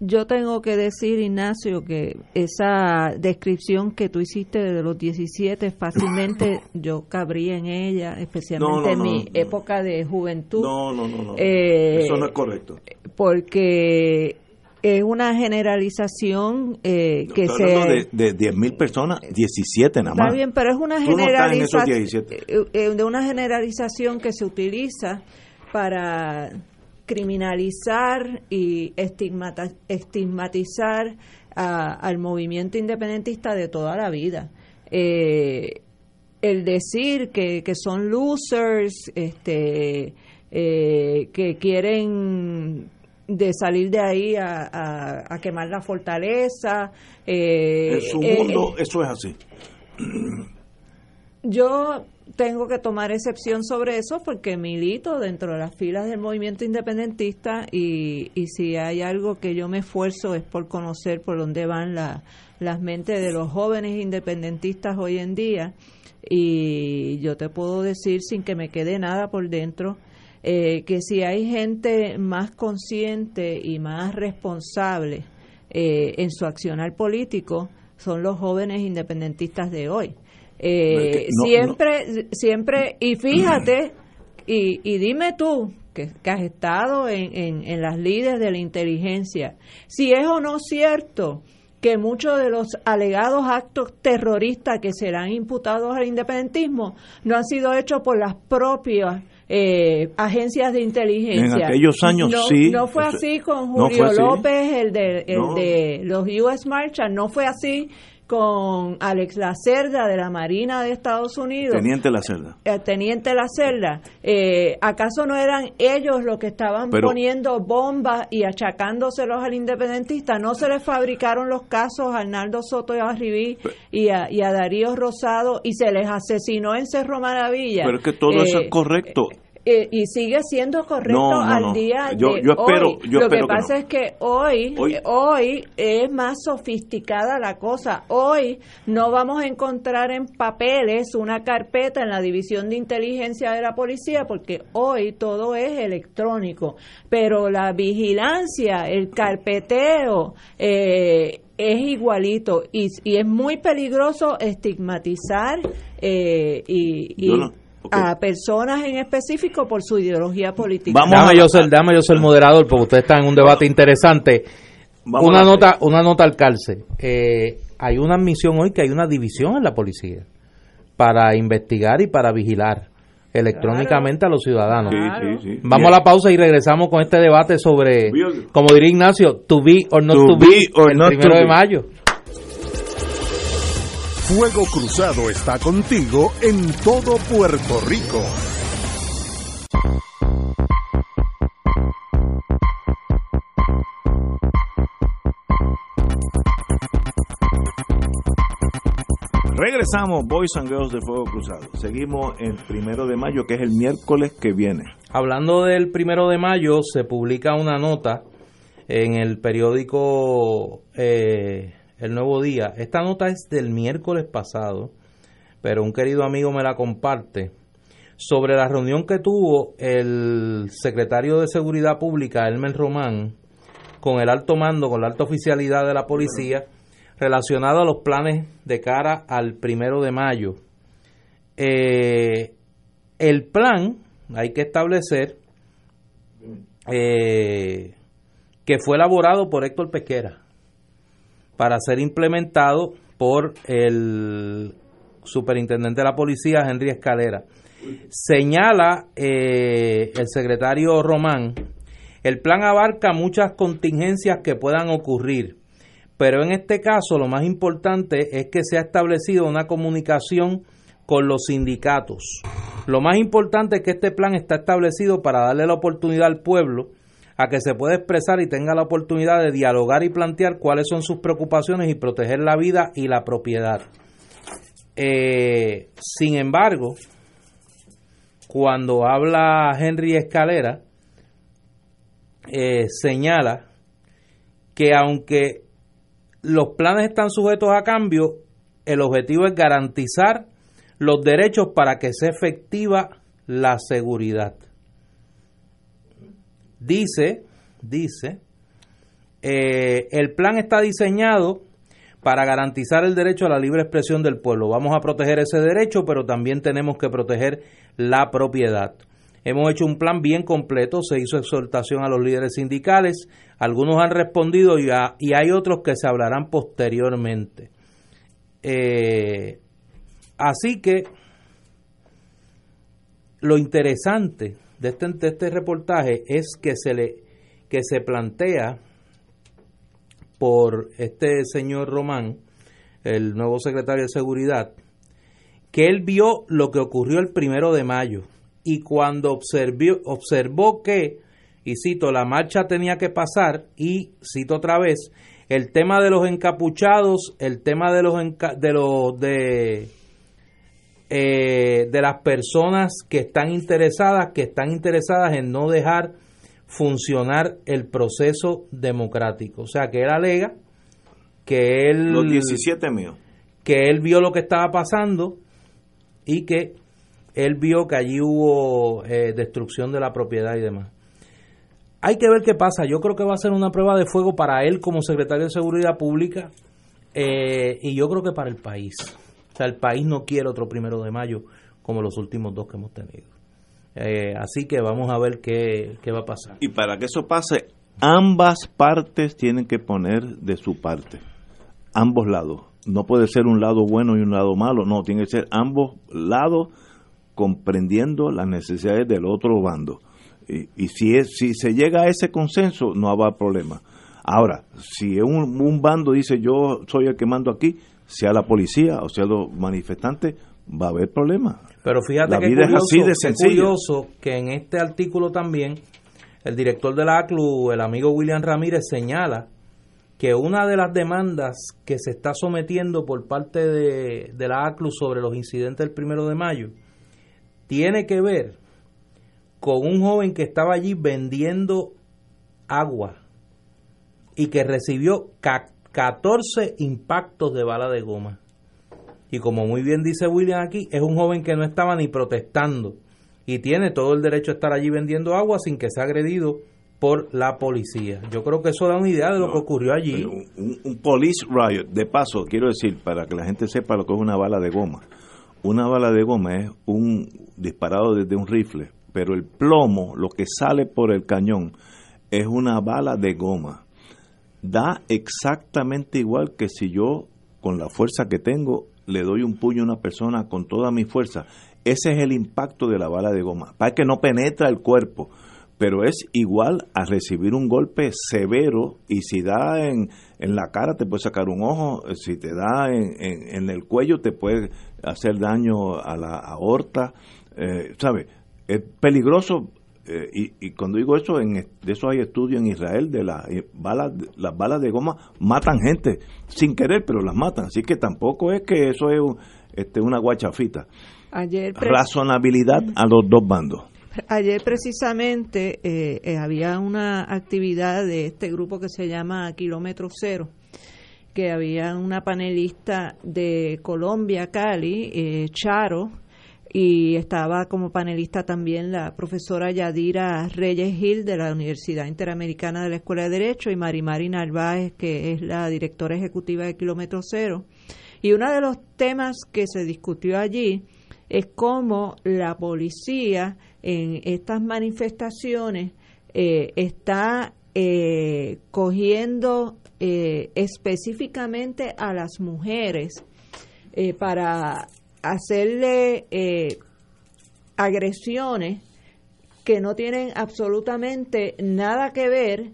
D: Yo tengo que decir, Ignacio, que esa descripción que tú hiciste de los 17, fácilmente yo cabría en ella, especialmente en mi época de juventud.
A: No, no, no, no. Eh, Eso no es correcto.
D: Porque es una generalización eh, que se...
A: de, de 10.000 personas, 17 nada más.
D: Está bien, pero es una generalización... Eh, de una generalización que se utiliza para criminalizar y estigmatizar al movimiento independentista de toda la vida. Eh, el decir que, son losers, este, eh, que quieren de salir de ahí a, quemar la fortaleza.
A: Eh, en su mundo eso es así.
D: Yo tengo que tomar excepción sobre eso porque milito dentro de las filas del movimiento independentista y, y si hay algo que yo me esfuerzo es por conocer por dónde van las mentes de los jóvenes independentistas hoy en día y yo te puedo decir sin que me quede nada por dentro eh, que si hay gente más consciente y más responsable eh, en su accionar político son los jóvenes independentistas de hoy eh, siempre, siempre, y fíjate, y, y dime tú, que, has estado en, en, en las líderes de la inteligencia, si es o no cierto que muchos de los alegados actos terroristas que serán imputados al independentismo no han sido hechos por las propias eh, agencias de inteligencia.
A: En aquellos años
D: no,
A: sí.
D: No fue así con Julio López, el de, el de los US Marshals, no fue así con Alex Lacerda de la Marina de Estados Unidos.
A: Teniente Lacerda.
D: Eh, Teniente Lacerda. Eh, ¿Acaso no eran ellos los que estaban poniendo bombas y achacándoselos al independentista? ¿No se les fabricaron los casos a Arnaldo Soto y a Ribí y a, y a Darío Rosado y se les asesinó en Cerro Maravilla?
A: Pero es que todo eso es eh, correcto.
D: Eh, y sigue siendo correcto al día de hoy. Lo que pasa es que hoy, hoy, es más sofisticada la cosa. Hoy no vamos a encontrar en papeles una carpeta en la división de inteligencia de la policía porque hoy todo es electrónico. Pero la vigilancia, el carpeteo, eh, es igualito y, es muy peligroso estigmatizar eh, y, a personas en específico por su ideología política.
B: Vamos dame, yo ser, dame yo ser moderador porque usted está en un debate interesante. una nota, una nota al cárcel. Eh, hay una admisión hoy que hay una división en la policía para investigar y para vigilar electrónicamente a los ciudadanos. Vamos a la pausa y regresamos con este debate sobre, como diría Ignacio, to be or not to, be, el primero de mayo.
C: Fuego Cruzado está contigo en todo Puerto Rico.
A: Regresamos, Boys and Girls de Fuego Cruzado. Seguimos el primero de mayo, que es el miércoles que viene.
B: Hablando del primero de mayo, se publica una nota en el periódico eh, El Nuevo Día. Esta nota es del miércoles pasado, pero un querido amigo me la comparte sobre la reunión que tuvo el secretario de Seguridad Pública, Elmer Román, con el alto mando, con la alta oficialidad de la policía, relacionado a los planes de cara al primero de mayo. Eh, el plan, hay que establecer, eh, que fue elaborado por Héctor Pesquera para ser implementado por el superintendente de la policía, Henry Escalera. Señala eh, el secretario Román, el plan abarca muchas contingencias que puedan ocurrir, pero en este caso lo más importante es que se ha establecido una comunicación con los sindicatos. Lo más importante es que este plan está establecido para darle la oportunidad al pueblo a que se pueda expresar y tenga la oportunidad de dialogar y plantear cuáles son sus preocupaciones y proteger la vida y la propiedad. Eh, sin embargo, cuando habla Henry Escalera, eh, señala que aunque los planes están sujetos a cambio, el objetivo es garantizar los derechos para que sea efectiva la seguridad. Dice, dice, eh, el plan está diseñado para garantizar el derecho a la libre expresión del pueblo. Vamos a proteger ese derecho, pero también tenemos que proteger la propiedad. Hemos hecho un plan bien completo, se hizo exhortación a los líderes sindicales, algunos han respondido y, hay otros que se hablarán posteriormente. Eh, así que lo interesante de este, este reportaje es que se le que se plantea por este señor Román, el nuevo secretario de Seguridad, que él vio lo que ocurrió el primero de mayo y cuando observó, que, y cito, la marcha tenía que pasar y, cito otra vez, el tema de los encapuchados, el tema de los de los de eh, de las personas que están interesadas, que están interesadas en no dejar funcionar el proceso democrático. O sea, que él alega que él...
A: Los 17 míos.
B: Que él vio lo que estaba pasando y que él vio que allí hubo eh, destrucción de la propiedad y demás. Hay que ver qué pasa. Yo creo que va a ser una prueba de fuego para él como secretario de Seguridad Pública eh, y yo creo que para el país. El país no quiere otro primero de mayo como los últimos dos que hemos tenido. Eh, así que vamos a ver qué, va a pasar.
A: Y para que eso pase, ambas partes tienen que poner de su parte, ambos lados. No puede ser un lado bueno y un lado malo, no, tiene que ser ambos lados comprendiendo las necesidades del otro bando. Y, si, es, si se llega a ese consenso, no habrá problema. Ahora, si un, un bando dice yo soy el que mando aquí, sea la policía o sea los manifestantes, va a haber problemas.
B: Pero fíjate que es curioso que en este artículo también el director de la ACLU, el amigo William Ramírez, señala que una de las demandas que se está sometiendo por parte de, de la ACLU sobre los incidentes del primero de mayo tiene que ver con un joven que estaba allí vendiendo agua y que recibió 14 impactos de bala de goma. Y como muy bien dice William aquí, es un joven que no estaba ni protestando y tiene todo el derecho a estar allí vendiendo agua sin que sea agredido por la policía. Yo creo que eso da una idea de lo que ocurrió allí.
A: Un, un, police riot, de paso, quiero decir, para que la gente sepa lo que es una bala de goma. Una bala de goma es un disparado desde un rifle, pero el plomo, lo que sale por el cañón, es una bala de goma. Da exactamente igual que si yo, con la fuerza que tengo, le doy un puño a una persona con toda mi fuerza. Ese es el impacto de la bala de goma. Para que no penetra el cuerpo, pero es igual a recibir un golpe severo y si da en, en la cara te puede sacar un ojo, si te da en, en, el cuello te puede hacer daño a la aorta, eh, ¿sabe? Es peligroso eh, y, y, cuando digo eso, en, de eso hay estudios en Israel, de las eh, balas, las balas de goma matan gente sin querer, pero las matan. Así que tampoco es que eso es este, una guachafita. Ayer Razonabilidad a los dos bandos.
D: Ayer precisamente eh, había una actividad de este grupo que se llama Kilómetro Cero, que había una panelista de Colombia, Cali, Charo, y estaba como panelista también la profesora Yadira Reyes Gil de la Universidad Interamericana de la Escuela de Derecho y Marimari Narváez, que es la directora ejecutiva de Kilómetro Cero. Y uno de los temas que se discutió allí es cómo la policía en estas manifestaciones eh, está eh, cogiendo eh, específicamente a las mujeres para hacerle eh, agresiones que no tienen absolutamente nada que ver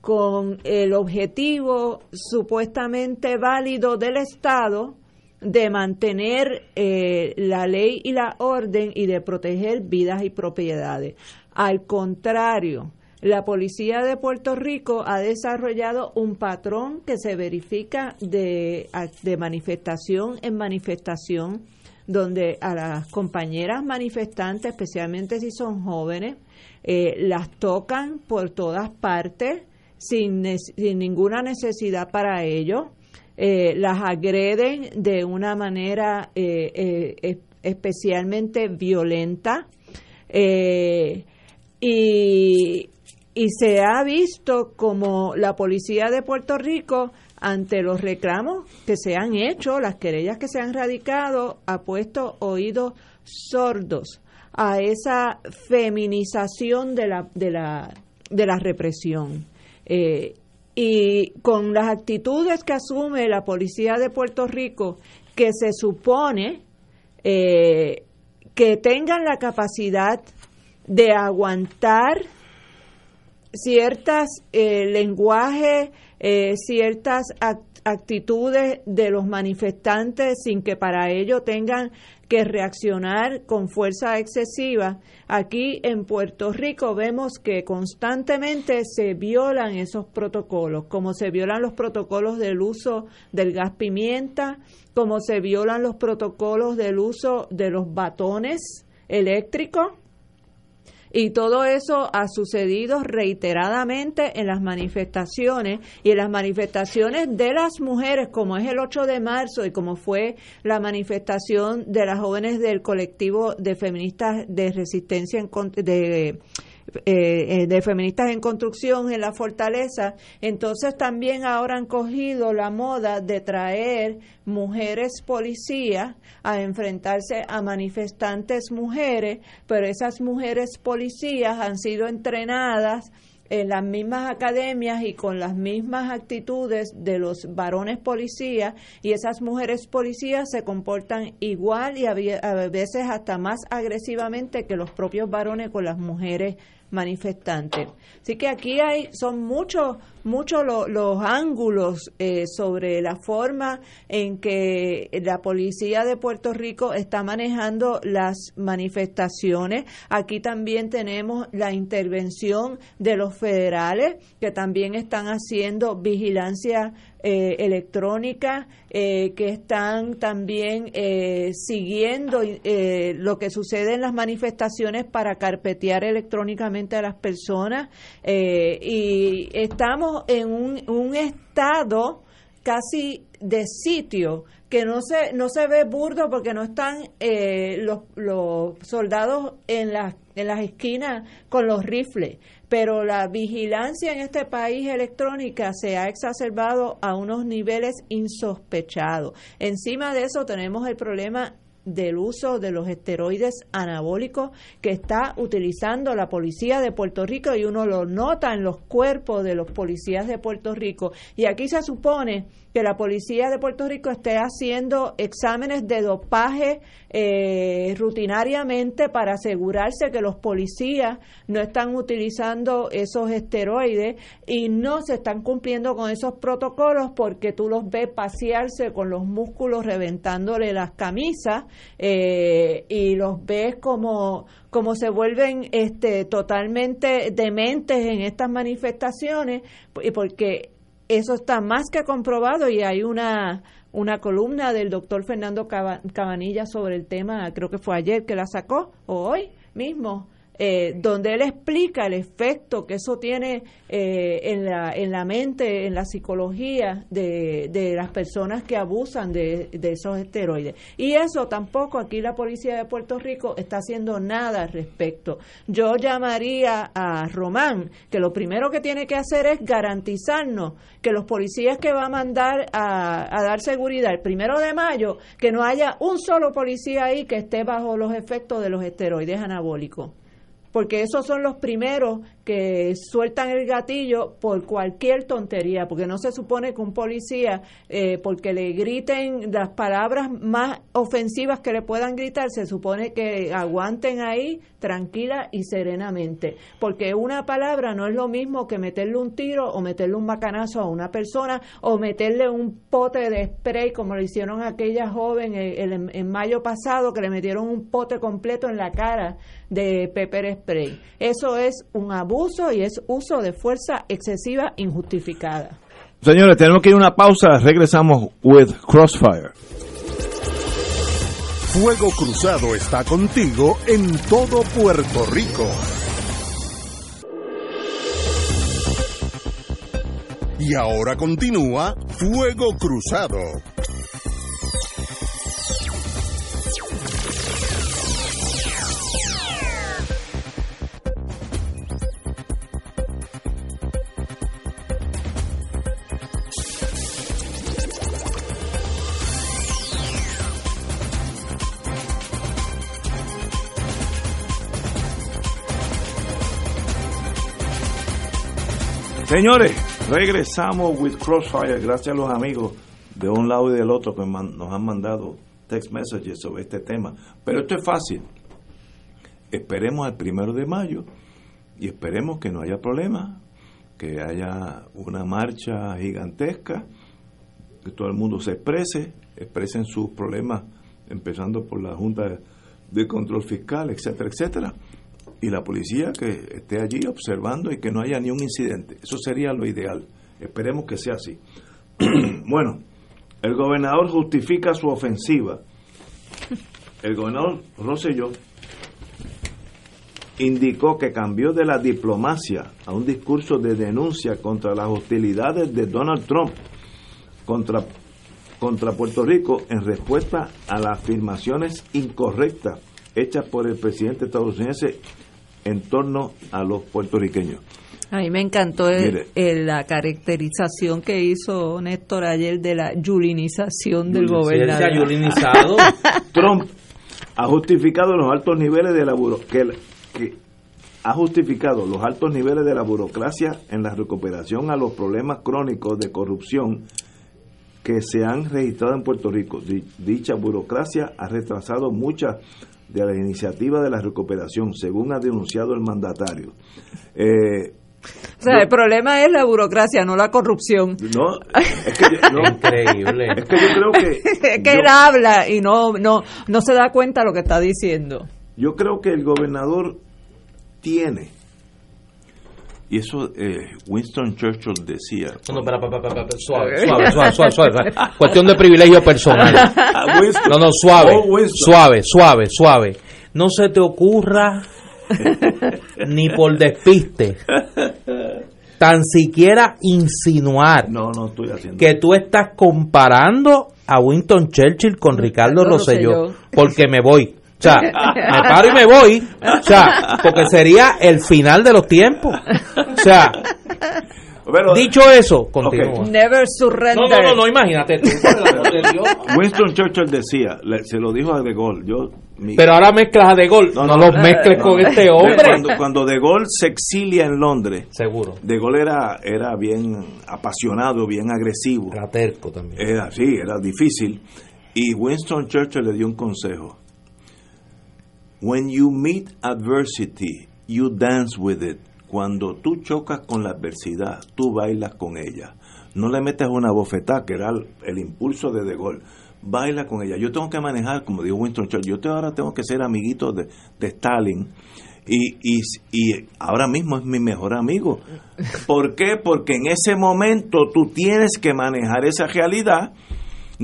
D: con el objetivo supuestamente válido del Estado de mantener eh, la ley y la orden y de proteger vidas y propiedades. Al contrario, la Policía de Puerto Rico ha desarrollado un patrón que se verifica de, de manifestación en manifestación donde a las compañeras manifestantes, especialmente si son jóvenes, eh, las tocan por todas partes sin, ninguna necesidad para ello, eh, las agreden de una manera eh, especialmente violenta y, y se ha visto como la policía de Puerto Rico ante los reclamos que se han hecho, las querellas que se han radicado, ha puesto oídos sordos a esa feminización de la, de la, de la represión. Eh, y con las actitudes que asume la policía de Puerto Rico, que se supone eh, que tengan la capacidad de aguantar ciertas eh, lenguajes eh, ciertas actitudes de los manifestantes sin que para ello tengan que reaccionar con fuerza excesiva. Aquí en Puerto Rico vemos que constantemente se violan esos protocolos, como se violan los protocolos del uso del gas pimienta, como se violan los protocolos del uso de los batones eléctricos y todo eso ha sucedido reiteradamente en las manifestaciones y en las manifestaciones de las mujeres, como es el 8 de marzo y como fue la manifestación de las jóvenes del colectivo de feministas de resistencia en, de eh, eh, de feministas en construcción en la fortaleza, entonces también ahora han cogido la moda de traer mujeres policías a enfrentarse a manifestantes mujeres, pero esas mujeres policías han sido entrenadas en las mismas academias y con las mismas actitudes de los varones policías y esas mujeres policías se comportan igual y a veces hasta más agresivamente que los propios varones con las mujeres manifestantes. Así que aquí hay, son muchos, muchos los ángulos eh, sobre la forma en que la policía de Puerto Rico está manejando las manifestaciones. Aquí también tenemos la intervención de los federales que también están haciendo vigilancia eh, electrónica, eh, que están también eh, siguiendo lo que sucede en las manifestaciones para carpetear electrónicamente a las personas. y estamos en un, un estado casi de sitio que no se no se ve burdo porque no están los, los soldados en las en las esquinas con los rifles pero la vigilancia en este país electrónica se ha exacerbado a unos niveles insospechados. Encima de eso tenemos el problema del uso de los esteroides anabólicos que está utilizando la policía de Puerto Rico y uno lo nota en los cuerpos de los policías de Puerto Rico. Y aquí se supone que la policía de Puerto Rico esté haciendo exámenes de dopaje eh, rutinariamente para asegurarse que los policías no están utilizando esos esteroides y no se están cumpliendo con esos protocolos porque tú los ves pasearse con los músculos reventándole las camisas eh, y los ves como, como se vuelven este, totalmente dementes en estas manifestaciones, y porque eso está más que comprobado y hay una, una columna del doctor Fernando Cabanilla sobre el tema, creo que fue ayer que la sacó, o hoy mismo, eh, donde él explica el efecto que eso tiene eh, en, la, en la mente, en la psicología de, de las personas que abusan de, de, esos esteroides. Y eso tampoco aquí la policía de Puerto Rico está haciendo nada al respecto. Yo llamaría a Román que lo primero que tiene que hacer es garantizarnos que los policías que va a mandar a, a dar seguridad el primero de mayo, que no haya un solo policía ahí que esté bajo los efectos de los esteroides anabólicos porque esos son los primeros que sueltan el gatillo por cualquier tontería, porque no se supone que un policía, eh, porque le griten las palabras más ofensivas que le puedan gritar, se supone que aguanten ahí tranquila y serenamente, porque una palabra no es lo mismo que meterle un tiro o meterle un macanazo a una persona o meterle un pote de spray como le hicieron a aquella joven en mayo pasado que le metieron un pote completo en la cara de pepper spray. Eso es un abuso y es uso de fuerza excesiva injustificada.
A: Señores, tenemos que ir a una pausa. Regresamos with Crossfire.
C: Fuego Cruzado está contigo en todo Puerto Rico. Y ahora continúa Fuego Cruzado.
A: Señores, regresamos with Crossfire, gracias a los amigos de un lado y del otro que nos han mandado text messages sobre este tema. Pero esto es fácil. Esperemos al primero de mayo y esperemos que no haya problema, que haya una marcha gigantesca, que todo el mundo se exprese, expresen sus problemas, empezando por la Junta de Control Fiscal, etcétera, etcétera y la policía que esté allí observando y que no haya ni un incidente. Eso sería lo ideal. Esperemos que sea así. bueno, el gobernador justifica su ofensiva. El gobernador Rosselló indicó que cambió de la diplomacia a un discurso de denuncia contra las hostilidades de Donald Trump contra, contra Puerto Rico en respuesta a las afirmaciones incorrectas hechas por el presidente estadounidense en torno a los puertorriqueños.
D: A mí me encantó la caracterización que hizo Néstor ayer de la yulinización del gobernador.
A: Trump ha justificado los altos niveles de la que, que ha justificado los altos niveles de la burocracia en la recuperación a los problemas crónicos de corrupción que se han registrado en Puerto Rico. Dicha burocracia ha retrasado muchas de la iniciativa de la recuperación, según ha denunciado el mandatario.
D: Eh, o sea, el problema es la burocracia, no la corrupción.
A: No, es que yo,
B: Increíble.
A: Es que yo creo que...
D: es que él habla y no, no, no se da cuenta de lo que está diciendo.
A: Yo creo que el gobernador tiene y eso eh, Winston Churchill decía.
B: No, no, para, suave, suave, suave, suave, Cuestión de privilegio personal. no, no, suave, oh, suave, suave, suave. No se te ocurra ni por despiste tan siquiera insinuar
A: no, no estoy haciendo.
B: que tú estás comparando a Winston Churchill con Ricardo Rosselló, porque me voy. O sea, me paro y me voy. O sea, porque sería el final de los tiempos. O sea, dicho eso, continúa.
D: Never surrender.
B: No, no, no, imagínate
A: Winston Churchill decía, se lo dijo a De Gaulle, yo...
B: Pero ahora mezclas a De Gaulle, no, no, los mezcles con este hombre.
A: Cuando, cuando, De Gaulle se exilia en Londres,
B: seguro.
A: De Gaulle era, era bien apasionado, bien agresivo.
B: Era terco también.
A: Era, sí, era difícil. Y Winston Churchill le dio un consejo When you meet adversity, you dance with it. Cuando tú chocas con la adversidad, tú bailas con ella. No le metes una bofetada, que era el, impulso de De Gaulle. baila con ella. Yo tengo que manejar, como dijo Winston Churchill, yo ahora tengo que ser amiguito de, de Stalin. Y, y, y, ahora mismo es mi mejor amigo. ¿Por qué? Porque en ese momento tú tienes que manejar esa realidad.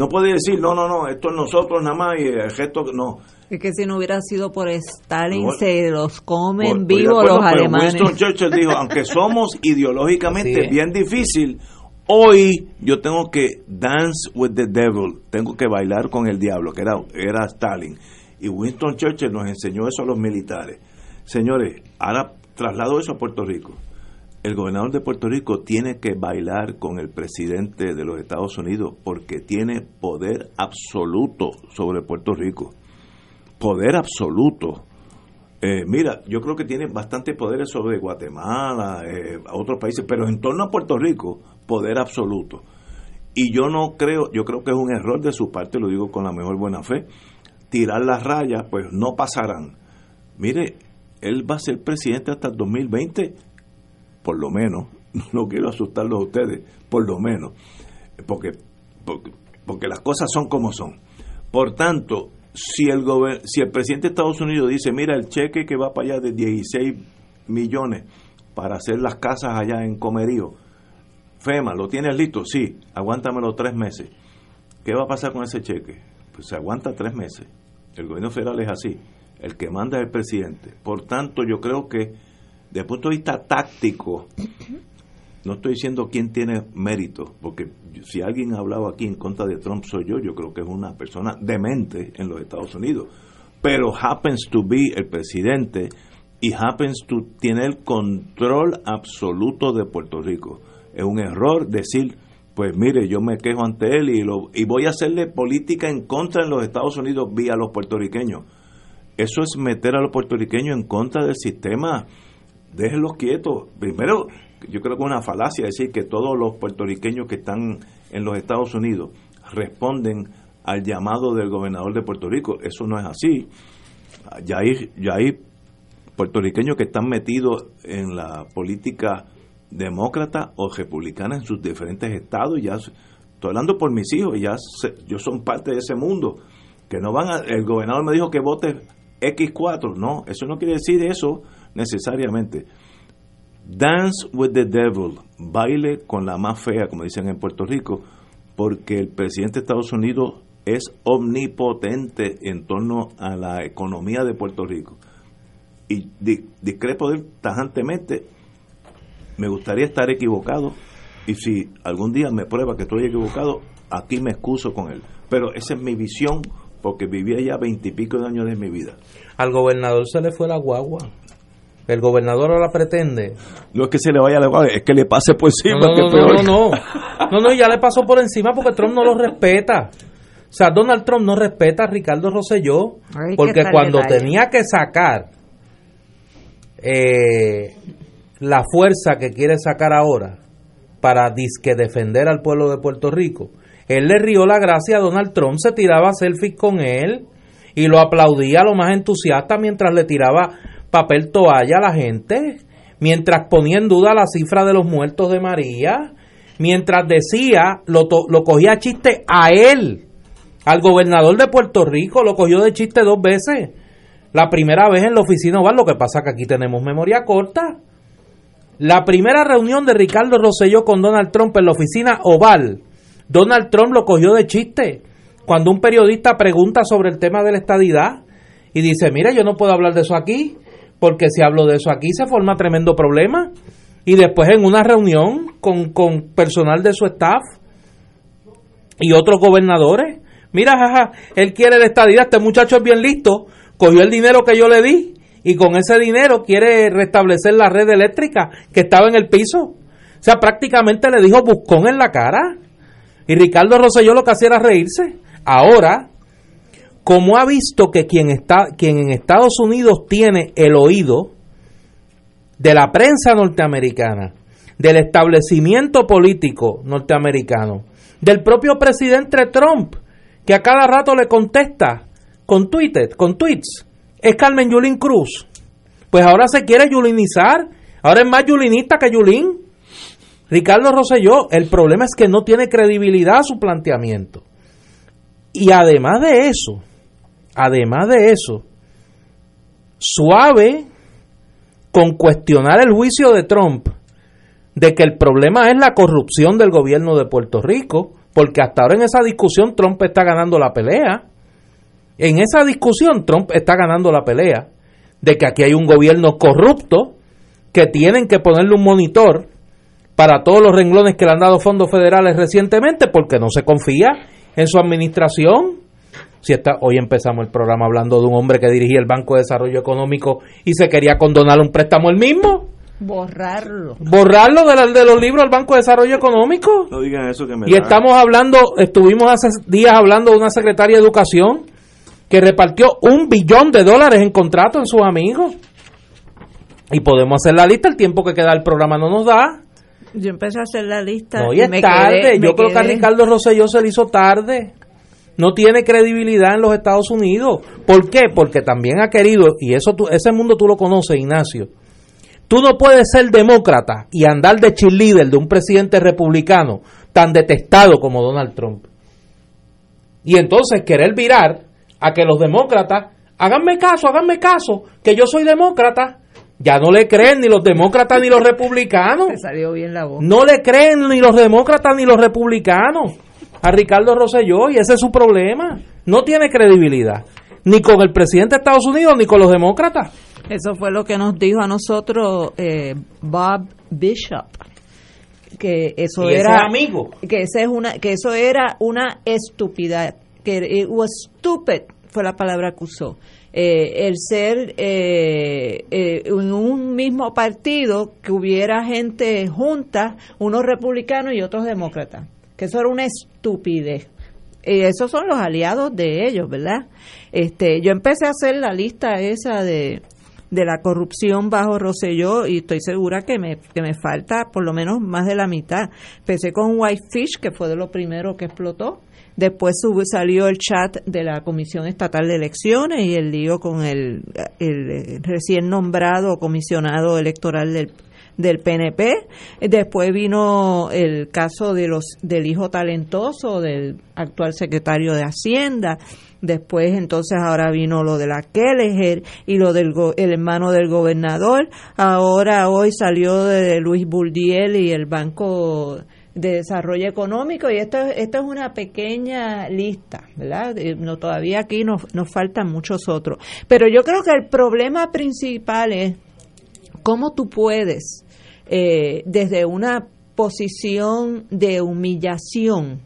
A: No puedes decir, no, no, no, esto es nosotros nada más y el gesto, no.
D: Es que si no hubiera sido por Stalin, se los comen vivos los alemanes.
A: Winston Churchill dijo, aunque somos ideológicamente bien difícil, hoy yo tengo que dance with the devil, tengo que bailar con el diablo, que era, era Stalin. Y Winston Churchill nos enseñó eso a los militares. Señores, ahora traslado eso a Puerto Rico. El gobernador de Puerto Rico tiene que bailar con el presidente de los Estados Unidos porque tiene poder absoluto sobre Puerto Rico. Poder absoluto. Eh, mira, yo creo que tiene bastante poder sobre Guatemala, eh, otros países, pero en torno a Puerto Rico, poder absoluto. Y yo no creo, yo creo que es un error de su parte, lo digo con la mejor buena fe, tirar las rayas, pues no pasarán. Mire, él va a ser presidente hasta el 2020, por lo menos, no quiero asustarlos a ustedes, por lo menos, porque, porque, porque las cosas son como son. Por tanto, si el, si el presidente de Estados Unidos dice, mira, el cheque que va para allá de 16 millones para hacer las casas allá en Comerío, FEMA, ¿lo tienes listo? Sí, aguántamelo tres meses. ¿Qué va a pasar con ese cheque? Pues se aguanta tres meses. El gobierno federal es así. El que manda es el presidente. Por tanto, yo creo que, desde el punto de vista táctico, no estoy diciendo quién tiene mérito, porque si alguien ha hablado aquí en contra de Trump soy yo, yo creo que es una persona demente en los Estados Unidos. Pero happens to be el presidente y happens to tiene el control absoluto de Puerto Rico. Es un error decir, pues mire, yo me quejo ante él y, lo, y voy a hacerle política en contra en los Estados Unidos vía los puertorriqueños. Eso es meter a los puertorriqueños en contra del sistema. Déjenlos quietos. Primero, yo creo que es una falacia decir que todos los puertorriqueños que están en los Estados Unidos responden al llamado del gobernador de Puerto Rico. Eso no es así. Ya hay, ya hay puertorriqueños que están metidos en la política demócrata o republicana en sus diferentes estados. Ya estoy hablando por mis hijos, ya yo son parte de ese mundo. Que no van a, el gobernador me dijo que vote X4. No, eso no quiere decir eso necesariamente. Dance with the devil, baile con la más fea, como dicen en Puerto Rico, porque el presidente de Estados Unidos es omnipotente en torno a la economía de Puerto Rico. Y discrepo de él tajantemente, me gustaría estar equivocado, y si algún día me prueba que estoy equivocado, aquí me excuso con él. Pero esa es mi visión, porque vivía ya veintipico de años de mi vida.
B: Al gobernador se le fue la guagua. El gobernador ahora pretende.
A: No es que se le vaya la guagua, es que le pase por encima.
B: No, no, no, no, no, no, ya le pasó por encima porque Trump no lo respeta. O sea, Donald Trump no respeta a Ricardo Rosselló porque cuando tenía que sacar eh, la fuerza que quiere sacar ahora para disque defender al pueblo de Puerto Rico, él le rió la gracia a Donald Trump, se tiraba selfies con él y lo aplaudía lo más entusiasta mientras le tiraba papel toalla a la gente, mientras ponía en duda la cifra de los muertos de María, mientras decía, lo, lo cogía chiste a él, al gobernador de Puerto Rico, lo cogió de chiste dos veces. La primera vez en la oficina oval, lo que pasa que aquí tenemos memoria corta. La primera reunión de Ricardo Rosselló con Donald Trump en la oficina oval, Donald Trump lo cogió de chiste. Cuando un periodista pregunta sobre el tema de la estadidad y dice, mira, yo no puedo hablar de eso aquí, porque si hablo de eso aquí se forma tremendo problema. Y después en una reunión con, con personal de su staff y otros gobernadores, mira, jaja, él quiere la estadidad, este muchacho es bien listo, cogió el dinero que yo le di y con ese dinero quiere restablecer la red eléctrica que estaba en el piso. O sea, prácticamente le dijo buscón en la cara. Y Ricardo Rosselló lo que hacía era reírse. Ahora, como ha visto que quien, está, quien en Estados Unidos tiene el oído de la prensa norteamericana, del establecimiento político norteamericano, del propio presidente Trump, que a cada rato le contesta con, tweeted, con tweets, es Carmen Yulín Cruz. Pues ahora se quiere yulinizar, ahora es más yulinista que Yulín. Ricardo Rosselló, el problema es que no tiene credibilidad su planteamiento. Y además de eso, además de eso, suave con cuestionar el juicio de Trump de que el problema es la corrupción del gobierno de Puerto Rico, porque hasta ahora en esa discusión Trump está ganando la pelea. En esa discusión Trump está ganando la pelea de que aquí hay un gobierno corrupto que tienen que ponerle un monitor para todos los renglones que le han dado fondos federales recientemente porque no se confía en su administración. Si está, hoy empezamos el programa hablando de un hombre que dirigía el Banco de Desarrollo Económico y se quería condonar un préstamo el mismo.
D: Borrarlo.
B: Borrarlo de, de los libros del Banco de Desarrollo Económico.
A: No digan eso que me
B: Y estamos hablando, estuvimos hace días hablando de una secretaria de Educación que repartió un billón de dólares en contrato en sus amigos. Y podemos hacer la lista, el tiempo que queda el programa no nos da.
D: Yo empecé a hacer la lista.
B: No, y es tarde. Yo creo que a Ricardo Rosselló se le hizo tarde. No tiene credibilidad en los Estados Unidos. ¿Por qué? Porque también ha querido, y eso tú, ese mundo tú lo conoces, Ignacio. Tú no puedes ser demócrata y andar de cheerleader de un presidente republicano tan detestado como Donald Trump. Y entonces querer virar a que los demócratas, háganme caso, háganme caso, que yo soy demócrata. Ya no le creen ni los demócratas ni los republicanos.
D: salió bien la voz.
B: No le creen ni los demócratas ni los republicanos a Ricardo Rosselló y ese es su problema. No tiene credibilidad, ni con el presidente de Estados Unidos ni con los demócratas.
D: Eso fue lo que nos dijo a nosotros eh, Bob Bishop que eso era
B: amigo
D: que ese es una que eso era una estupidez que it was stupid fue la palabra que usó eh, el ser eh, en un mismo partido que hubiera gente junta unos republicanos y otros demócratas que eso era una estupidez y esos son los aliados de ellos verdad este yo empecé a hacer la lista esa de de la corrupción bajo Rosselló y estoy segura que me, que me falta por lo menos más de la mitad. Empecé con Whitefish, que fue de lo primero que explotó. Después salió el chat de la Comisión Estatal de Elecciones y el lío con el, el recién nombrado comisionado electoral del, del PNP. Después vino el caso de los del hijo talentoso del actual secretario de Hacienda. Después, entonces, ahora vino lo de la Kelleher y lo del el hermano del gobernador. Ahora, hoy salió de Luis Buldiel y el Banco de Desarrollo Económico. Y esto, esto es una pequeña lista, ¿verdad? No, todavía aquí nos, nos faltan muchos otros. Pero yo creo que el problema principal es cómo tú puedes, eh, desde una posición de humillación,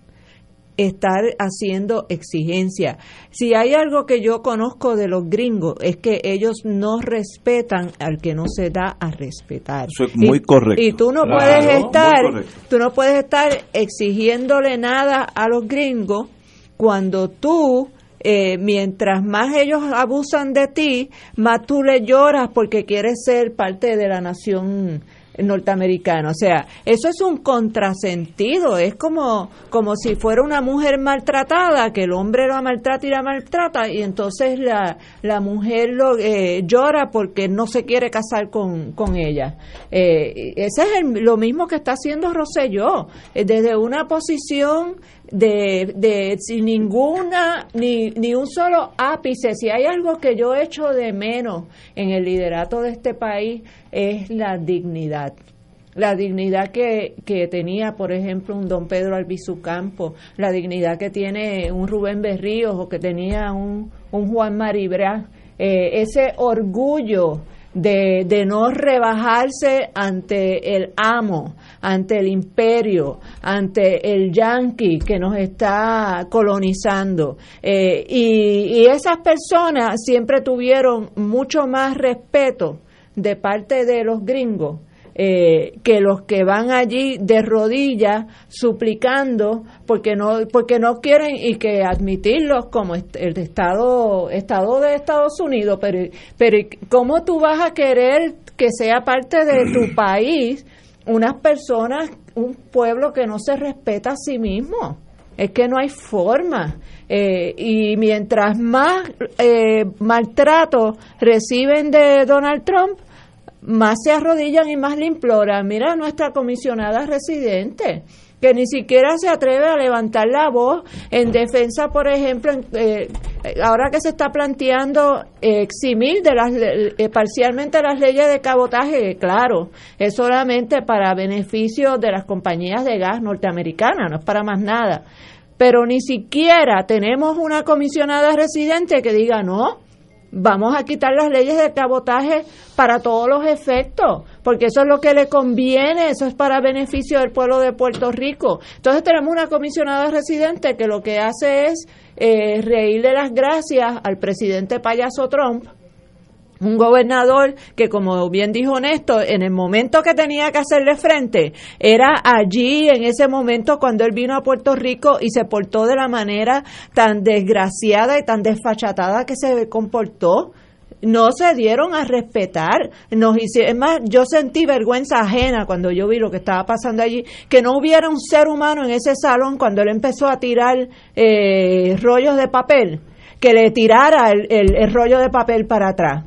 D: estar haciendo exigencia. Si hay algo que yo conozco de los gringos es que ellos no respetan al que no se da a respetar.
A: Eso es muy correcto.
D: Y tú no puedes estar, tú no puedes estar exigiéndole nada a los gringos cuando tú eh, mientras más ellos abusan de ti, más tú le lloras porque quieres ser parte de la nación norteamericano. O sea, eso es un contrasentido, es como, como si fuera una mujer maltratada, que el hombre la maltrata y la maltrata, y entonces la, la mujer lo, eh, llora porque no se quiere casar con, con ella. Eh, ese es lo mismo que está haciendo Rosselló, eh, desde una posición de, de sin ninguna, ni, ni un solo ápice. Si hay algo que yo echo de menos en el liderato de este país es la dignidad. La dignidad que, que tenía, por ejemplo, un don Pedro Albizu Campo, la dignidad que tiene un Rubén Berríos o que tenía un, un Juan Maribra, eh, ese orgullo de, de, no rebajarse ante el amo, ante el imperio, ante el yanqui que nos está colonizando. Eh, y, y, esas personas siempre tuvieron mucho más respeto de parte de los gringos eh, que los que van allí de rodillas suplicando porque no porque no quieren y que admitirlos como el estado estado de Estados Unidos pero pero cómo tú vas a querer que sea parte de tu país unas personas un pueblo que no se respeta a sí mismo es que no hay forma. Eh, y mientras más eh, maltrato reciben de Donald Trump, más se arrodillan y más le imploran. Mira nuestra comisionada residente, que ni siquiera se atreve a levantar la voz en defensa, por ejemplo, eh, ahora que se está planteando eximir de las eh, parcialmente las leyes de cabotaje, claro, es solamente para beneficio de las compañías de gas norteamericanas, no es para más nada. Pero ni siquiera tenemos una comisionada residente que diga no, vamos a quitar las leyes de cabotaje para todos los efectos, porque eso es lo que le conviene, eso es para beneficio del pueblo de Puerto Rico. Entonces tenemos una comisionada residente que lo que hace es eh, reírle las gracias al presidente payaso Trump un gobernador que, como bien dijo Néstor, en el momento que tenía que hacerle frente, era allí, en ese momento, cuando él vino a Puerto Rico y se portó de la manera tan desgraciada y tan desfachatada que se comportó. No se dieron a respetar. Nos hicieron, es más, yo sentí vergüenza ajena cuando yo vi lo que estaba pasando allí, que no hubiera un ser humano en ese salón cuando él empezó a tirar eh, rollos de papel, que le tirara el rollo de papel para atrás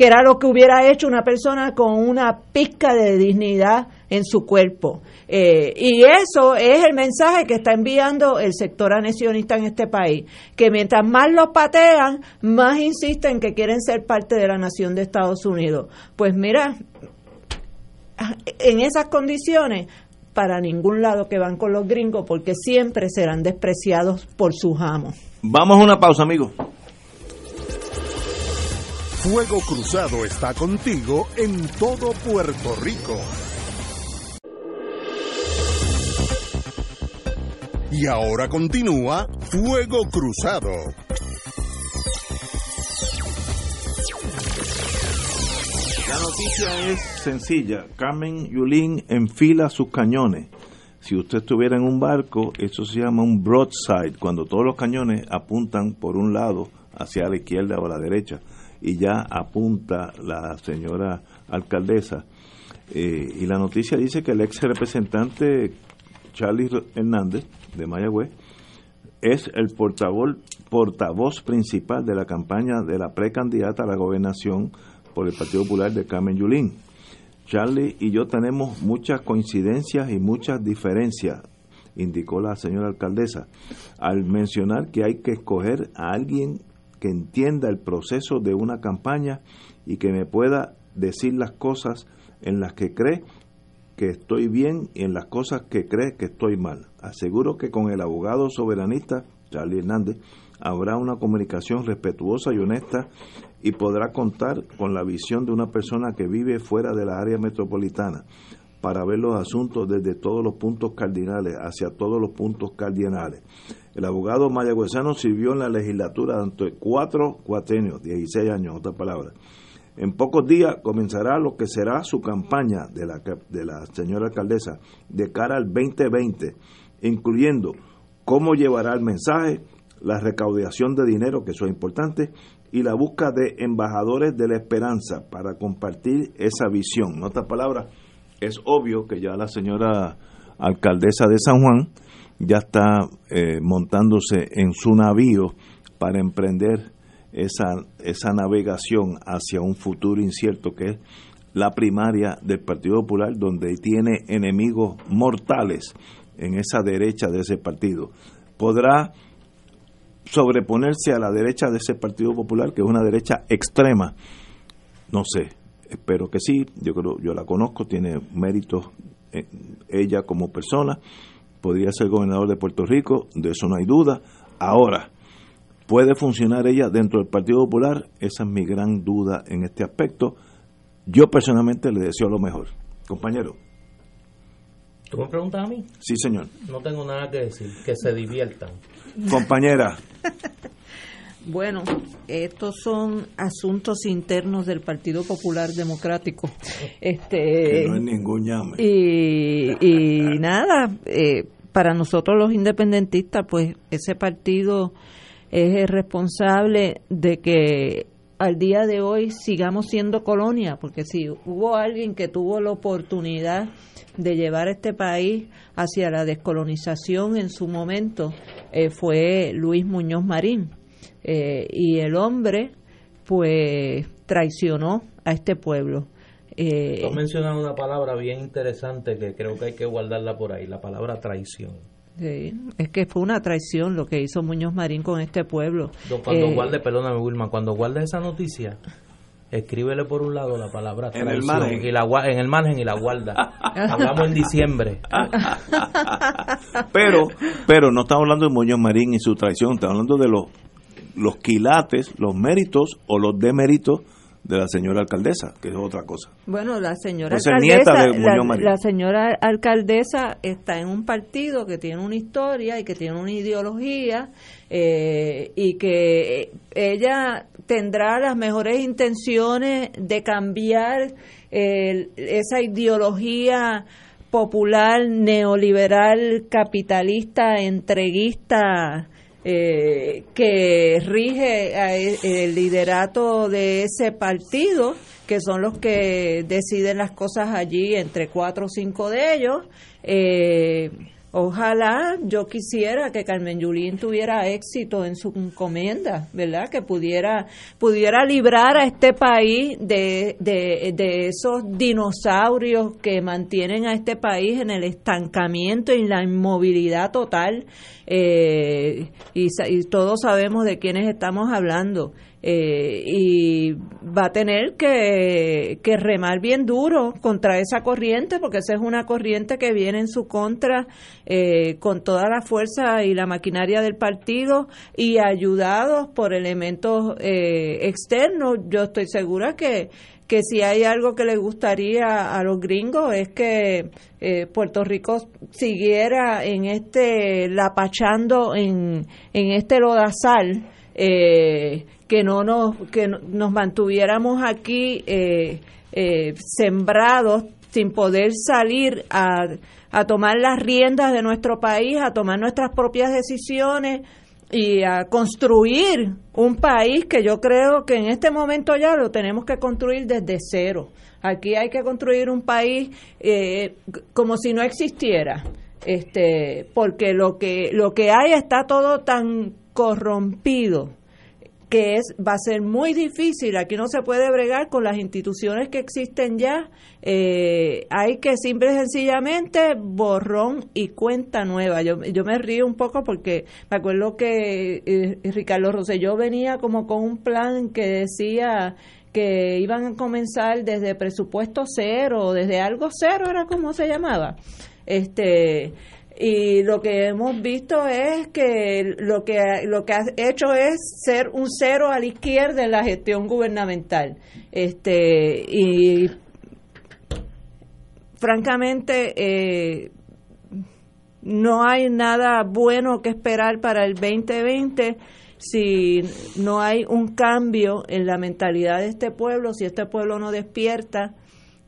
D: que era lo que hubiera hecho una persona con una pizca de dignidad en su cuerpo. Eh, y eso es el mensaje que está enviando el sector anexionista en este país, que mientras más los patean, más insisten que quieren ser parte de la nación de Estados Unidos. Pues mira, en esas condiciones, para ningún lado que van con los gringos, porque siempre serán despreciados por sus amos.
A: Vamos a una pausa, amigos.
C: Fuego Cruzado está contigo en todo Puerto Rico. Y ahora continúa Fuego Cruzado.
A: La noticia es sencilla. Carmen Yulín enfila sus cañones. Si usted estuviera en un barco, eso se llama un broadside, cuando todos los cañones apuntan por un lado hacia la izquierda o la derecha y ya apunta la señora alcaldesa. Eh, y la noticia dice que el ex representante Charlie Hernández de Mayagüez es el portavoz, portavoz principal de la campaña de la precandidata a la gobernación por el Partido Popular de Carmen Yulín. Charlie y yo tenemos muchas coincidencias y muchas diferencias, indicó la señora alcaldesa, al mencionar que hay que escoger a alguien que entienda el proceso de una campaña y que me pueda decir las cosas en las que cree que estoy bien y en las cosas que cree que estoy mal. Aseguro que con el abogado soberanista, Charlie Hernández, habrá una comunicación respetuosa y honesta y podrá contar con la visión de una persona que vive fuera de la área metropolitana para ver los asuntos desde todos los puntos cardinales hacia todos los puntos cardinales. El abogado mayagüezano sirvió en la legislatura durante cuatro cuatrenios, 16 años, otra palabra. En pocos días comenzará lo que será su campaña de la, de la señora alcaldesa de cara al 2020, incluyendo cómo llevará el mensaje, la recaudación de dinero, que eso es importante, y la búsqueda de embajadores de la esperanza para compartir esa visión. En otras palabras, es obvio que ya la señora alcaldesa de San Juan ya está eh, montándose en su navío para emprender esa, esa navegación hacia un futuro incierto que es la primaria del Partido Popular, donde tiene enemigos mortales en esa derecha de ese partido. ¿Podrá sobreponerse a la derecha de ese Partido Popular, que es una derecha extrema? No sé, espero que sí, yo creo, yo la conozco, tiene méritos eh, ella como persona, podría ser gobernador de Puerto Rico, de eso no hay duda. Ahora, ¿puede funcionar ella dentro del Partido Popular? Esa es mi gran duda en este aspecto. Yo personalmente le deseo lo mejor. Compañero.
B: ¿Tú me preguntas a mí?
A: Sí, señor.
B: No tengo nada que decir, que se diviertan.
A: Compañera.
D: Bueno, estos son asuntos internos del Partido Popular Democrático. Este,
A: no hay ningún llame.
D: Y, y nada, eh, para nosotros los independentistas, pues ese partido es el responsable de que al día de hoy sigamos siendo colonia, porque si hubo alguien que tuvo la oportunidad de llevar este país hacia la descolonización en su momento, eh, fue Luis Muñoz Marín eh, y el hombre pues traicionó a este pueblo.
B: Eh, Tú mencionas una palabra bien interesante que creo que hay que guardarla por ahí, la palabra traición.
D: Sí, es que fue una traición lo que hizo Muñoz Marín con este pueblo.
B: Cuando eh, guarde, perdóname Wilma, cuando guarde esa noticia, escríbele por un lado la palabra
A: traición en el margen.
B: y la en el margen y la guarda. Hablamos en diciembre.
A: pero pero no estamos hablando de Muñoz Marín y su traición, estamos hablando de los los quilates, los méritos o los deméritos de la señora alcaldesa, que es otra cosa.
D: Bueno, la señora alcaldesa, la, señora alcaldesa está en un partido que tiene una historia y que tiene una ideología eh, y que ella tendrá las mejores intenciones de cambiar esa ideología popular, neoliberal, capitalista, entreguista, eh, que rige e, el liderato de ese partido, que son los que deciden las cosas allí entre cuatro o cinco de ellos. Eh, Ojalá yo quisiera que Carmen Yulín tuviera éxito en su encomienda, ¿verdad? Que pudiera, pudiera librar a este país de, de, esos dinosaurios que mantienen a este país en el estancamiento y la inmovilidad total. Eh, y, y todos sabemos de quiénes estamos hablando. Eh, y va a tener que, remar bien duro contra esa corriente, porque esa es una corriente que viene en su contra eh, con toda la fuerza y la maquinaria del partido y ayudados por elementos eh, externos. Yo estoy segura que, que si hay algo que le gustaría a los gringos es que Puerto Rico siguiera en este lapachando en, en este lodazal eh, que no nos que nos mantuviéramos aquí eh, eh, sembrados sin poder salir a, a tomar las riendas de nuestro país, a tomar nuestras propias decisiones y a construir un país que yo creo que en este momento ya lo tenemos que construir desde cero. Aquí hay que construir un país eh, como si no existiera, este, porque lo que lo que hay está todo tan corrompido que es va a ser muy difícil. Aquí no se puede bregar con las instituciones que existen ya. Eh, hay que simple y sencillamente borrón y cuenta nueva. Yo, yo me río un poco porque me acuerdo que eh, Ricardo Rosselló venía como con un plan que decía que iban a comenzar desde presupuesto cero, desde algo cero era como se llamaba. Este y lo que hemos visto es que lo que lo que ha hecho es ser un cero a la izquierda en la gestión gubernamental. Este y francamente eh, no hay nada bueno que esperar para el 2020 si no hay un cambio en la mentalidad de este pueblo si este pueblo no despierta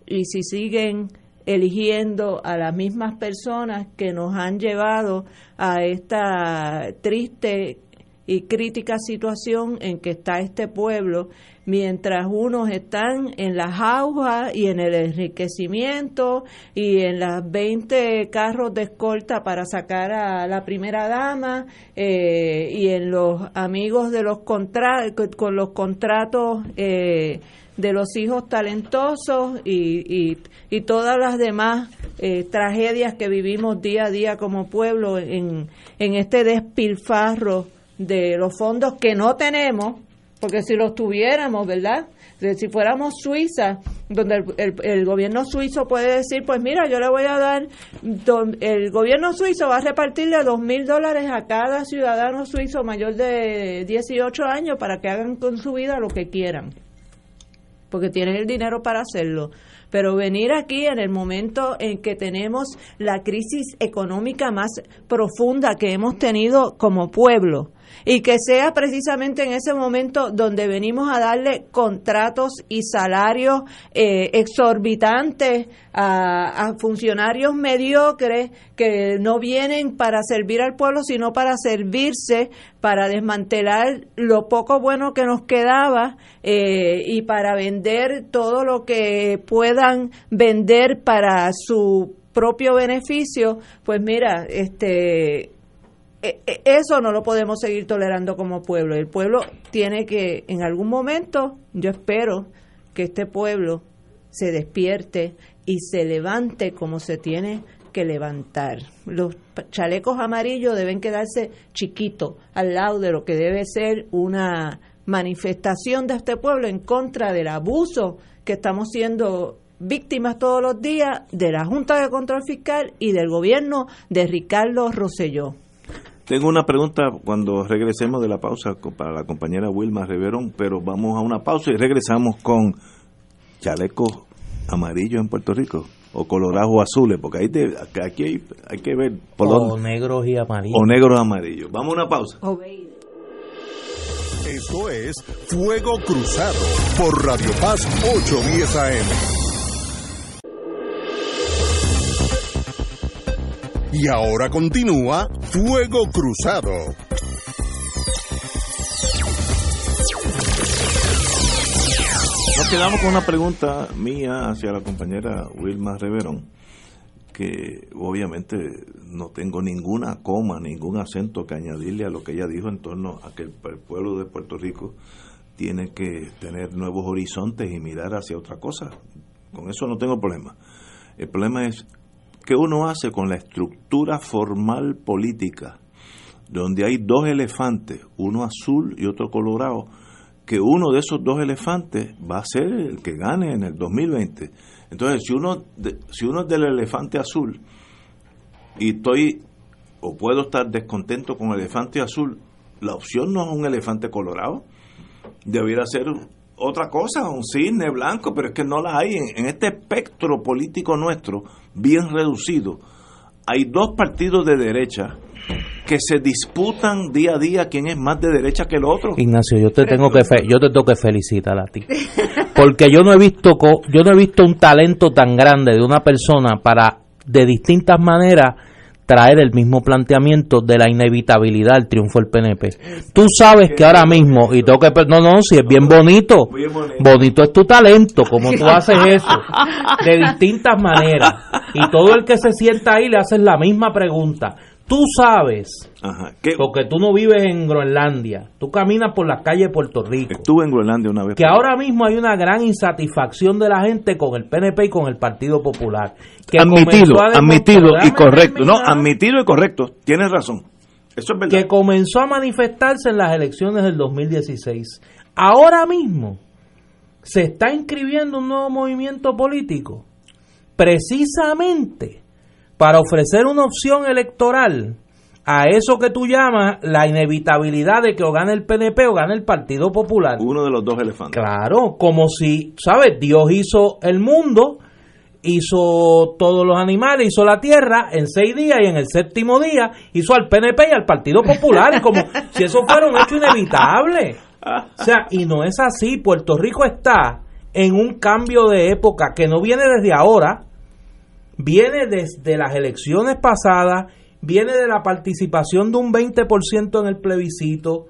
D: y si siguen eligiendo a las mismas personas que nos han llevado a esta triste y crítica situación en que está este pueblo, mientras unos están en las aguas y en el enriquecimiento y en las 20 carros de escolta para sacar a la primera dama eh, y en los amigos de los contratos, con los contratos eh, de los hijos talentosos y, y, todas las demás eh, tragedias que vivimos día a día como pueblo en, en este despilfarro de los fondos que no tenemos, porque si los tuviéramos, ¿verdad? Si fuéramos Suiza, donde el, el, gobierno suizo puede decir, pues mira, yo le voy a dar, el gobierno suizo va a repartirle dos mil dólares a cada ciudadano suizo mayor de 18 años para que hagan con su vida lo que quieran porque tienen el dinero para hacerlo. Pero venir aquí en el momento en que tenemos la crisis económica más profunda que hemos tenido como pueblo, y que sea precisamente en ese momento donde venimos a darle contratos y salarios eh, exorbitantes a, a, funcionarios mediocres que no vienen para servir al pueblo, sino para servirse, para desmantelar lo poco bueno que nos quedaba eh, y para vender todo lo que puedan vender para su propio beneficio, pues mira, este eso no lo podemos seguir tolerando como pueblo. El pueblo tiene que, en algún momento, yo espero que este pueblo se despierte y se levante como se tiene que levantar. Los chalecos amarillos deben quedarse chiquitos al lado de lo que debe ser una manifestación de este pueblo en contra del abuso que estamos siendo víctimas todos los días de la Junta de Control Fiscal y del gobierno de Ricardo Rosselló.
A: Tengo una pregunta cuando regresemos de la pausa para la compañera Wilma Riverón, pero vamos a una pausa y regresamos con chalecos amarillos en Puerto Rico o colorados azules, porque ahí aquí hay, que ver
B: por o negros y amarillos.
A: O negros amarillos. Vamos a una pausa.
C: Esto es Fuego Cruzado por Radio Paz 810 AM. Y ahora continúa Fuego Cruzado.
A: Nos quedamos con una pregunta mía hacia la compañera Wilma Reverón, que obviamente no tengo ninguna coma, ningún acento que añadirle a lo que ella dijo en torno a que el pueblo de Puerto Rico tiene que tener nuevos horizontes y mirar hacia otra cosa. Con eso no tengo problema. El problema es ¿Qué uno hace con la estructura formal política, donde hay dos elefantes, uno azul y otro colorado, que uno de esos dos elefantes va a ser el que gane en el 2020. Entonces, si uno, si uno es del elefante azul y estoy o puedo estar descontento con el elefante azul, la opción no es un elefante colorado, debiera ser otra cosa, un cisne blanco, pero es que no la hay. En, este espectro político nuestro, bien reducido, hay dos partidos de derecha que se disputan día a día quién es más de derecha que el otro.
B: Ignacio, yo te tengo que yo te tengo que felicitar a ti. Porque yo no he visto yo no he visto un talento tan grande de una persona para de distintas maneras traer el mismo planteamiento de la inevitabilidad del triunfo del PNP. Tú sabes que ahora mismo, y tengo que, no, no, si es bien bonito, bonito es tu talento, como tú haces eso, de distintas maneras. Y todo el que se sienta ahí le haces la misma pregunta. Tú sabes, porque tú no vives en Groenlandia, tú caminas por las calles de Puerto Rico.
A: Estuve en Groenlandia una vez.
B: Que ahora mismo hay una gran insatisfacción de la gente con el PNP y con el Partido Popular.
A: Que admitido, admitido y correcto. No, admitido y correcto. Tienes razón. Eso es verdad.
B: Que comenzó a manifestarse en las elecciones del 2016. Ahora mismo se está inscribiendo un nuevo movimiento político. Precisamente para ofrecer una opción electoral a eso que tú llamas la inevitabilidad de que o gane el PNP o gane el Partido Popular.
A: Uno de los dos elefantes.
B: Claro, como si, ¿sabes? Dios hizo el mundo, hizo todos los animales, hizo la tierra en seis días y en el séptimo día hizo al PNP y al Partido Popular, como si eso fuera un hecho inevitable. O sea, y no es así. Puerto Rico está en un cambio de época que no viene desde ahora, viene desde las elecciones pasadas, viene de la participación de un 20% en el plebiscito.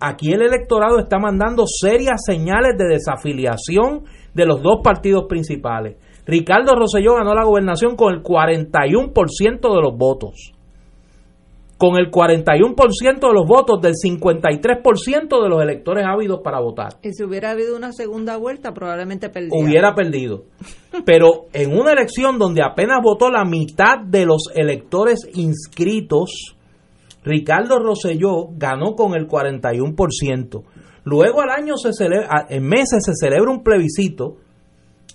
B: Aquí el electorado está mandando serias señales de desafiliación de los dos partidos principales. Ricardo Rosselló ganó la gobernación con el 41% de los votos con el 41% de los votos del 53% de los electores ávidos para votar.
D: Y si hubiera habido una segunda vuelta, probablemente perdiera.
B: Hubiera perdido. Pero en una elección donde apenas votó la mitad de los electores inscritos, Ricardo Rosselló ganó con el 41%. Luego al año se celebra, en meses se celebra un plebiscito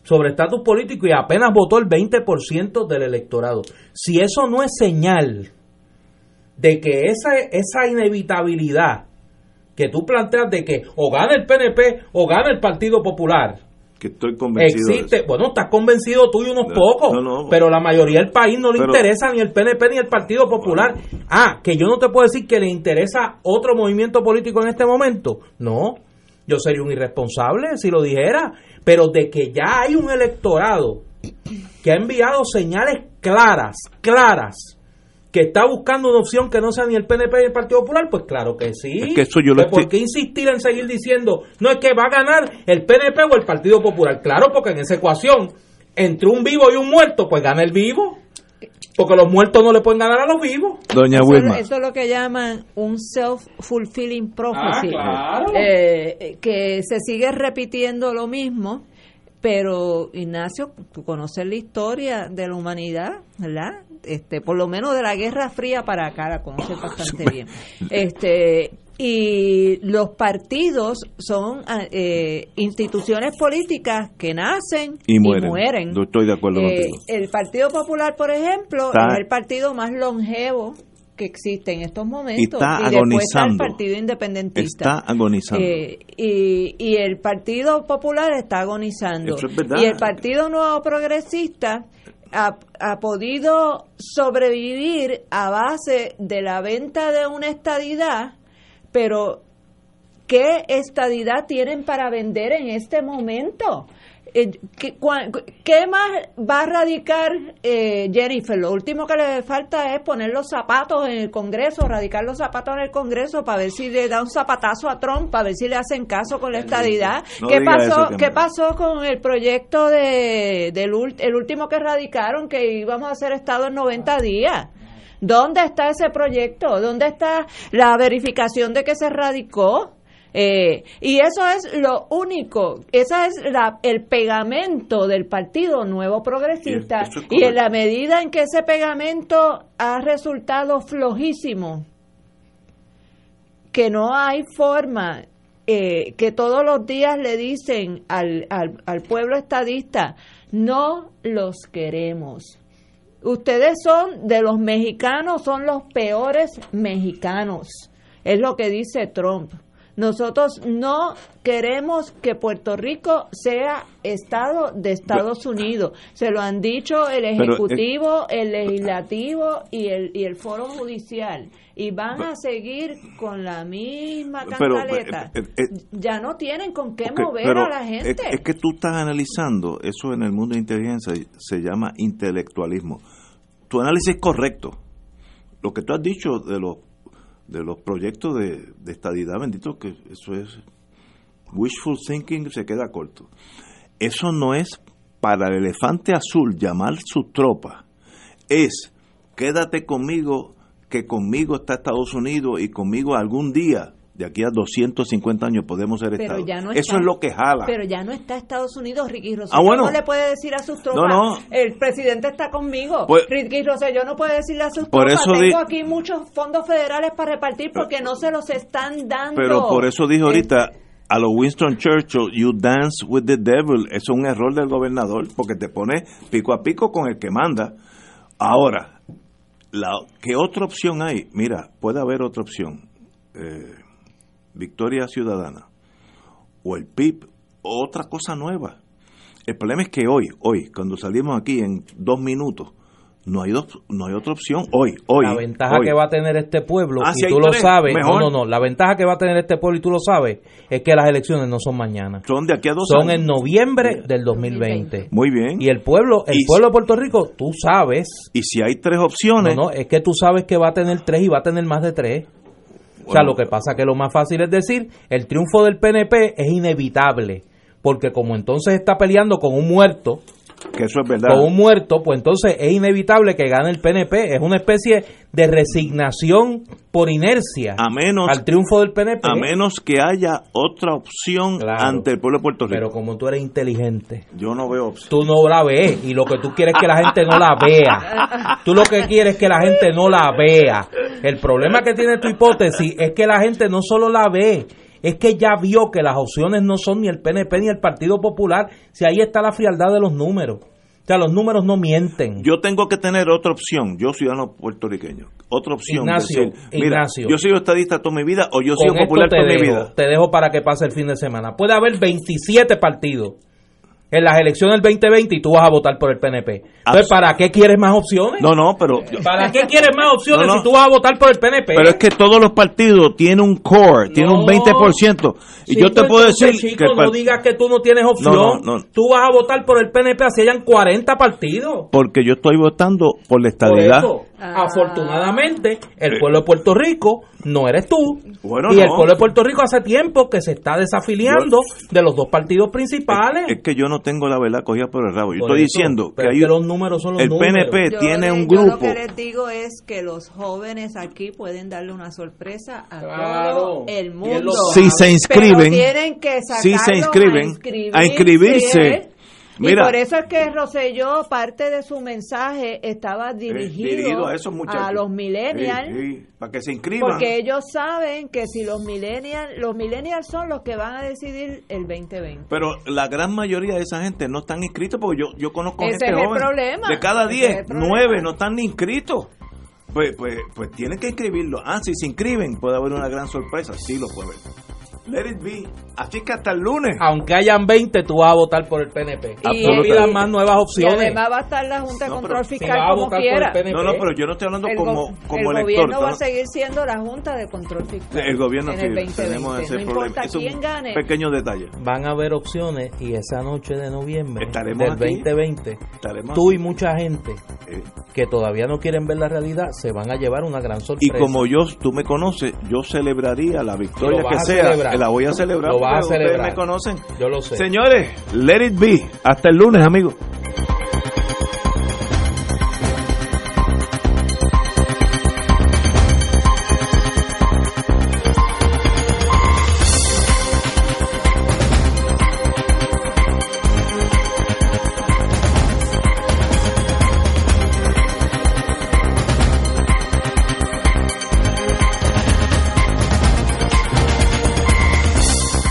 B: sobre estatus político y apenas votó el 20% del electorado. Si eso no es señal de que esa, esa inevitabilidad que tú planteas de que o gana el PNP o gana el Partido Popular,
A: que estoy convencido
B: existe, bueno, estás convencido tú y unos pocos, pero la mayoría del país no le interesa ni el PNP ni el Partido Popular. Ah, que yo no te puedo decir que le interesa otro movimiento político en este momento. No, yo sería un irresponsable si lo dijera, pero de que ya hay un electorado que ha enviado señales claras, claras, que está buscando una opción que no sea ni el PNP ni el Partido Popular, pues claro que sí.
A: Es que eso yo lo
B: ¿Por qué insistir en seguir diciendo, no es que va a ganar el PNP o el Partido Popular? Claro, porque en esa ecuación, entre un vivo y un muerto, pues gana el vivo. Porque los muertos no le pueden ganar a los vivos.
A: Doña
D: eso,
A: Wilma.
D: Eso es lo que llaman un self-fulfilling prophecy.
B: Ah, claro.
D: Eh, que se sigue repitiendo lo mismo pero Ignacio, tú conoces la historia de la humanidad, ¿verdad? Este, por lo menos de la Guerra Fría para acá la conoces bastante bien. Este, y los partidos son eh, instituciones políticas que nacen y mueren.
A: estoy de acuerdo
D: eh, El Partido Popular, por ejemplo, es el partido más longevo que existe en estos momentos.
A: Está y después está
D: el Partido Independentista.
A: Está agonizando.
D: Eh, y, y el Partido Popular está agonizando. Y el Partido Nuevo Progresista ha, podido sobrevivir a base de la venta de una estadidad, pero ¿qué estadidad tienen para vender en este momento? Eh, ¿qué, ¿qué, más va a radicar eh, Jennifer? Lo último que le falta es poner los zapatos en el Congreso, radicar los zapatos en el Congreso para ver si le da un zapatazo a Trump, para ver si le hacen caso con la estadidad. ¿Qué pasó qué pasó con el proyecto de, del el último que radicaron que íbamos a hacer Estado en 90 días? ¿Dónde está ese proyecto? ¿Dónde está la verificación de que se radicó? Eh, y eso es lo único, ese es la, el pegamento del Partido Nuevo Progresista. Y, en la medida en que ese pegamento ha resultado flojísimo, que no hay forma, eh, que todos los días le dicen al, al, al pueblo estadista, no los queremos. Ustedes son de los mexicanos, son los peores mexicanos. Es lo que dice Trump. Nosotros no queremos que Puerto Rico sea Estado de Estados Unidos. Se lo han dicho el Ejecutivo, el Legislativo y el, y el Foro Judicial. Y van a seguir con la misma cantaleta. Eh, eh, eh, ya no tienen con qué mover a la gente.
A: Es, que tú estás analizando, eso en el mundo de inteligencia se llama intelectualismo. Tu análisis es correcto. Lo que tú has dicho de los de los proyectos de, de estadidad, bendito, que eso es wishful thinking, se queda corto. Eso no es para el elefante azul llamar su tropa, es quédate conmigo, que conmigo está Estados Unidos y conmigo algún día de aquí a 250 años podemos ser Estado. Eso es lo que jala.
D: Pero ya no está Estados Unidos, Ricky Rosselló. Ah, no le puede decir a sus tropas, el presidente está conmigo. Pues, Ricky Rosselló no puede decirle a sus por tropas, tengo aquí muchos fondos federales para repartir porque no se los están dando.
A: Pero por eso dijo ahorita, a los Winston Churchill, you dance with the devil. Eso es un error del gobernador porque te pone pico a pico con el que manda. Ahora, la, ¿qué otra opción hay? Mira, puede haber otra opción. Eh, Victoria Ciudadana o el PIB o otra cosa nueva. El problema es que hoy, hoy, cuando salimos aquí en dos minutos, no hay dos, no hay otra opción hoy, hoy.
B: La ventaja que va a tener este pueblo, ah, y tú lo sabes, no, no, no, la ventaja que va a tener este pueblo y tú lo sabes, es que las elecciones no son mañana.
A: Son de aquí a dos
B: Son en noviembre del 2020.
A: Muy bien.
B: Y el pueblo, el pueblo de Puerto Rico, tú sabes.
A: Y si hay tres opciones.
B: No, no, es que tú sabes que va a tener tres y va a tener más de tres. O sea, lo que pasa que lo más fácil es decir, el triunfo del PNP es inevitable, porque como entonces está peleando con un muerto,
A: que eso es verdad.
B: Con un muerto, pues entonces es inevitable que gane el PNP. Es una especie de resignación por inercia
A: a menos,
B: al triunfo del PNP.
A: A menos que haya otra opción ante el pueblo de Puerto Rico.
B: Pero como tú eres inteligente,
A: yo no veo opción.
B: Tú no la ves y lo que tú quieres es que la gente no la vea. Tú lo que quieres es que la gente no la vea. El problema que tiene tu hipótesis es que la gente no solo la ve, es que ya vio que las opciones no son ni el PNP ni el Partido Popular, si ahí está la frialdad de los números. O sea, los números no mienten.
A: Yo tengo que tener otra opción, yo ciudadano puertorriqueño, otra opción.
B: Ignacio, Ignacio
A: yo soy estadista toda mi vida o yo soy popular toda mi vida.
B: Te dejo para que pase el fin de semana. Puede haber 27 partidos en las elecciones del 2020 y tú vas a votar por el PNP. Entonces, ¿para qué quieres más opciones?
A: No, no, pero...
B: ¿Para qué quieres más opciones si tú vas a votar por el PNP?
A: Pero es que todos los partidos tienen un core, tienen un 20%. Y yo te puedo decir...
B: Chico, que no digas que tú no tienes opción. Tú vas a votar por el PNP así hayan 40 partidos.
A: Porque yo estoy votando por la estabilidad.
B: Ah. Afortunadamente, el pueblo de Puerto Rico no eres tú. y el pueblo de Puerto Rico hace tiempo que se está desafiliando de los dos partidos principales.
A: Es, que yo no tengo la verdad cogida por el rabo. Yo estoy diciendo que, hay,
B: los números son los
A: el PNP tiene un grupo. lo
D: que les digo es que los jóvenes aquí pueden darle una sorpresa a todo el mundo.
A: Si se inscriben, si se inscriben a inscribirse
D: y por eso es que Roselló, parte de su mensaje estaba eh, dirigido, a, los millennials.
A: para que se inscriban.
D: Porque ellos saben que si los millennials, los millennials son los que van a decidir el 2020.
A: Pero la gran mayoría de esa gente no están inscritos porque yo, yo conozco gente joven. Problema. De cada 10, 9 no están ni inscritos. Pues, pues, pues tienen que inscribirlo. Ah, si se inscriben, puede haber una gran sorpresa. Sí lo puede haber. Let it be. Así que hasta el lunes.
B: Aunque hayan 20, tú vas a votar por el PNP. Y, no pidas más nuevas opciones. Y
D: además va a estar la Junta de Control Fiscal como quiera.
A: No, no, pero yo no estoy hablando como, como
D: el gobierno va a seguir siendo la Junta de Control Fiscal.
A: El gobierno en el tenemos ese no problema. Es quién gane. Pequeño detalle.
B: Van a haber opciones y esa noche de noviembre del 2020, tú y mucha gente eh. que todavía no quieren ver la realidad se van a llevar una gran sorpresa.
A: Y como yo, tú me conoces, yo celebraría la victoria que sea la voy a celebrar.
B: Lo vas a celebrar.
A: me conocen.
B: Yo lo sé.
A: Señores, let it be. Hasta el lunes, amigos.